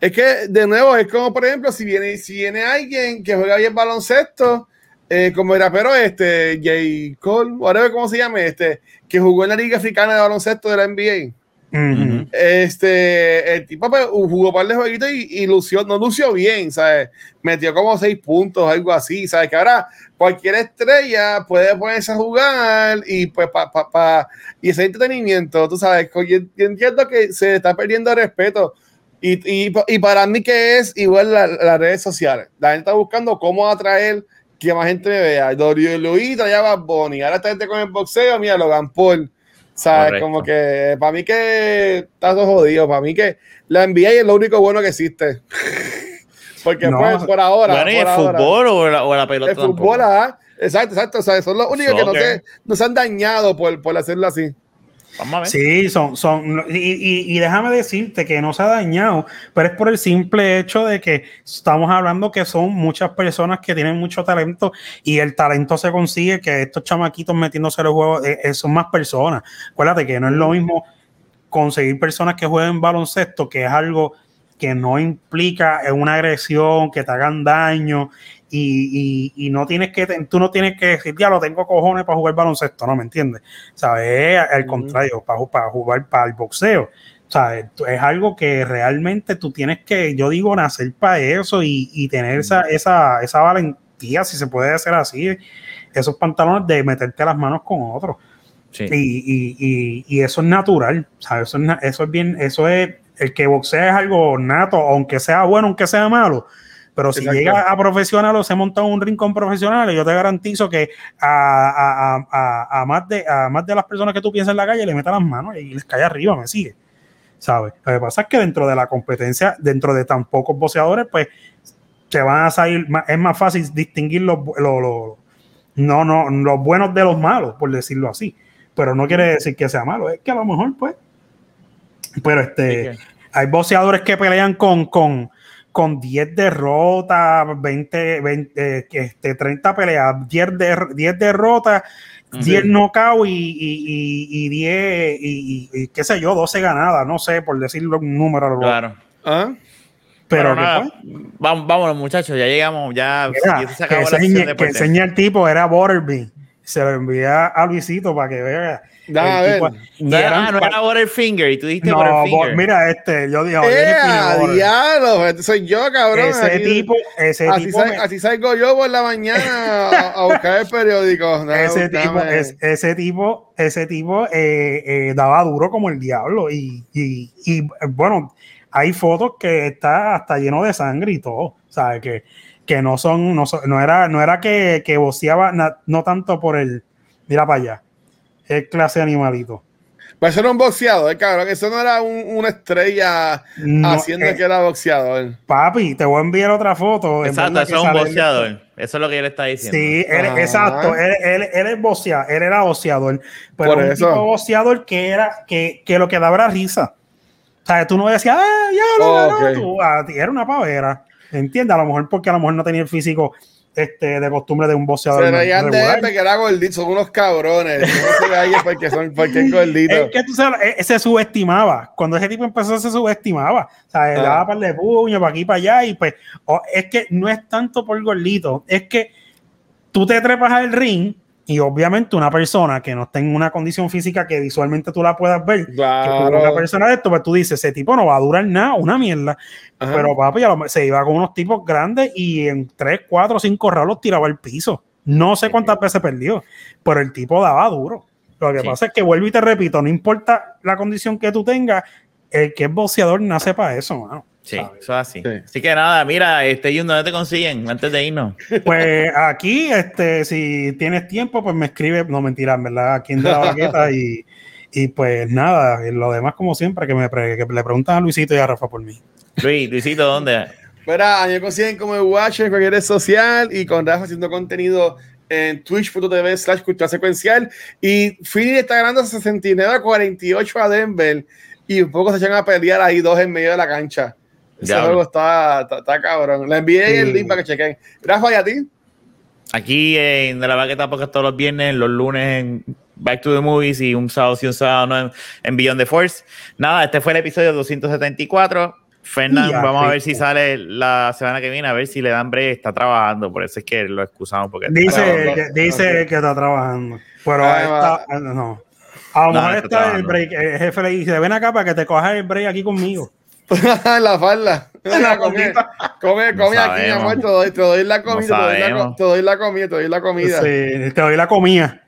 Es que, de nuevo, es como, por ejemplo, si viene, si viene alguien que juega bien baloncesto, eh, como el rapero este, J. Cole, whatever, ¿cómo se llama? Este, que jugó en la Liga Africana de Baloncesto de la NBA. Ujú. Este, el tipo pues, jugó un par de jueguitos y, y lució, no lució bien, ¿sabes? Metió como seis puntos, algo así, ¿sabes? Que ahora cualquier estrella puede ponerse a jugar y pues pa, pa, pa- y ese entretenimiento, tú sabes, yo, yo entiendo que se está perdiendo respeto. Y, y, y para mí que es igual la- las redes sociales. La gente está buscando cómo atraer que más gente me vea. WWE traía a Bad Bunny, ahora esta gente con el boxeo, mira, Logan Paul. ¿Sabes? Correcto. Como que para mí que está todo jodido. Para mí que la NBA es lo único bueno que existe. Porque No, pues, por ahora. Bueno, ¿y por el ahora, fútbol o la, o la pelota? El fútbol, ah, Exacto, exacto. O sea, son los únicos que no Soccer. se, no se han dañado por, por hacerlo así. Vamos a ver. Sí, son, son, y, y- y déjame decirte que no se ha dañado, pero es por el simple hecho de que estamos hablando que son muchas personas que tienen mucho talento y el talento se consigue que estos chamaquitos metiéndose los juegos eh, eh, son más personas. Acuérdate que no es lo mismo conseguir personas que jueguen baloncesto, que es algo que no implica una agresión, que te hagan daño y, y- y no tienes que, tú no tienes que decir, ya lo tengo cojones para jugar baloncesto, ¿no? ¿Me entiendes? ¿Sabes? Al contrario, para, para jugar para el boxeo. ¿Sabes? Es algo que realmente tú tienes que, yo digo, nacer para eso y, y tener esa, esa, esa valentía, si se puede hacer así, esos pantalones de meterte las manos con otros. Sí. Y, y- y- y eso es natural, ¿sabes? Eso es, eso es bien, eso es, el que boxea es algo nato, aunque sea bueno, aunque sea malo. Pero si llega a profesional o se monta un rincón profesional, yo te garantizo que a, a- a- a- más de, a más de las personas que tú piensas en la calle le metan las manos y les cae arriba, me sigue. ¿Sabes? Lo que pasa es que dentro de la competencia, dentro de tan pocos boxeadores, pues te van a salir, es más fácil distinguir los, los, los- no, no, los buenos de los malos, por decirlo así. Pero no quiere decir que sea malo, es que a lo mejor, pues. Pero este, hay boxeadores que pelean con, con, con 10 derrotas, 20, 20 eh, que este, 30 peleas, 10, der- 10 derrotas, 10 knockouts y, y, y, y 10, y, y- y qué sé yo, 12 ganadas, no sé, por decirlo un número. Claro. ¿Ah? Pero Pero que, nada, vamos, vámonos, muchachos, ya llegamos, ya mira, ya se que acabó la enseñe, sesión de que enseñe el tipo, era Butterbean. Se lo envía a Luisito para que vea. El a ver. No, ah, no era Butterfinger y tú dijiste No, Butterfinger. bo- mira este, yo ¡Eh, dije Butter. diablo! Este Soy yo, cabrón. ese Aquí- tipo, ese así, tipo, sal- me- así salgo yo por la mañana a, a buscar el periódico. Dame, ese tipo, es- ese tipo, ese tipo eh, eh, daba duro como el diablo y, y, y, eh, bueno, hay fotos que está hasta lleno de sangre y todo, ¿sabes? Que, que no son, no, son- no era, no era que, que boceaba na- no tanto por el, mira para allá, es clase animalito. Pues eso era un boxeador, cabrón. Eso no era un- una estrella No, haciendo eh, que era boxeador. Papi, te voy a enviar otra foto. en Exacto, eso es un boxeador. Eso es lo que él está diciendo. Sí, él, exacto, él, él, él es boxeador, él era boxeador, pero Por un eso. tipo boxeador que era, que, que lo que daba era risa. O sea, tú no decías, ah, ya lo Oh, ganó ok. tú". A ti era una pavera, ¿entiendes? A lo mejor porque a lo mejor no tenía el físico este, de costumbre de un boxeador Se reían de él porque era gordito, son unos cabrones. No se porque son porque es gordito. Es que tú sabes, eh, se subestimaba. Cuando ese tipo empezó, se subestimaba. O sea, le Ah. daba par de puño para aquí para allá. Y pues, o- es que no es tanto por gordito, es que tú te trepas al ring y obviamente una persona que no está en una condición física que visualmente tú la puedas ver, que Claro. una persona de esto, pues tú dices, ese tipo no va a durar nada, una mierda. Ajá. Pero papi, a lo- se iba con unos tipos grandes y en 3, 4, 5 rounds los tiraba al piso. No sé cuántas veces perdió, pero el tipo daba duro. Lo que Sí. pasa es que vuelvo y te repito, no importa la condición que tú tengas, el que es boxeador nace para eso, mano. Sí, ¿sabes? eso es así. Sí. Así que nada, mira, este Jun, ¿dónde te consiguen antes de irnos? Pues aquí, este, si tienes tiempo, pues me escribe, no mentira, en verdad, aquí en De la Baqueta y, y pues nada, lo demás como siempre, que me pre- que le preguntan a Luisito y a Rafa por mí. Luis, Luisito, ¿dónde? Mira, a mí me consiguen como el Watch en cualquier red social y con Rafa haciendo contenido en twitch.tv slash cultura secuencial. Y Philly está ganando 69 a 48 a Denver y un poco se echan a pelear ahí dos en medio de la cancha. Ese Diablo. juego está, está, está cabrón. Le envié Sí. el link para que chequen. Rafa, ¿y a ti? Aquí en De la Baqueta Podcast todos los viernes, los lunes en Back to the Movies y un sábado y un sábado no, en, en Beyond the Force. Nada, este fue el episodio 274. Fernán, vamos a ver si sale la semana que viene, a ver si le dan break. Está trabajando, por eso es que lo excusamos. Porque Dice, que, dice que está trabajando, pero Ah, está, no. A lo No, mejor está está el break. El jefe le dice: Ven acá para que te cojas el break aquí conmigo. la falda. La come, come, No come aquí, mi amor. Te doy, te doy la No comida. te, doy la, te doy la comida. Te doy la comida. Sí, te doy la comida.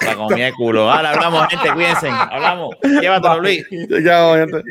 La comida de culo. Ahora hablamos, gente, cuídense. Hablamos. Llévatelo, Luis. Ya, gente.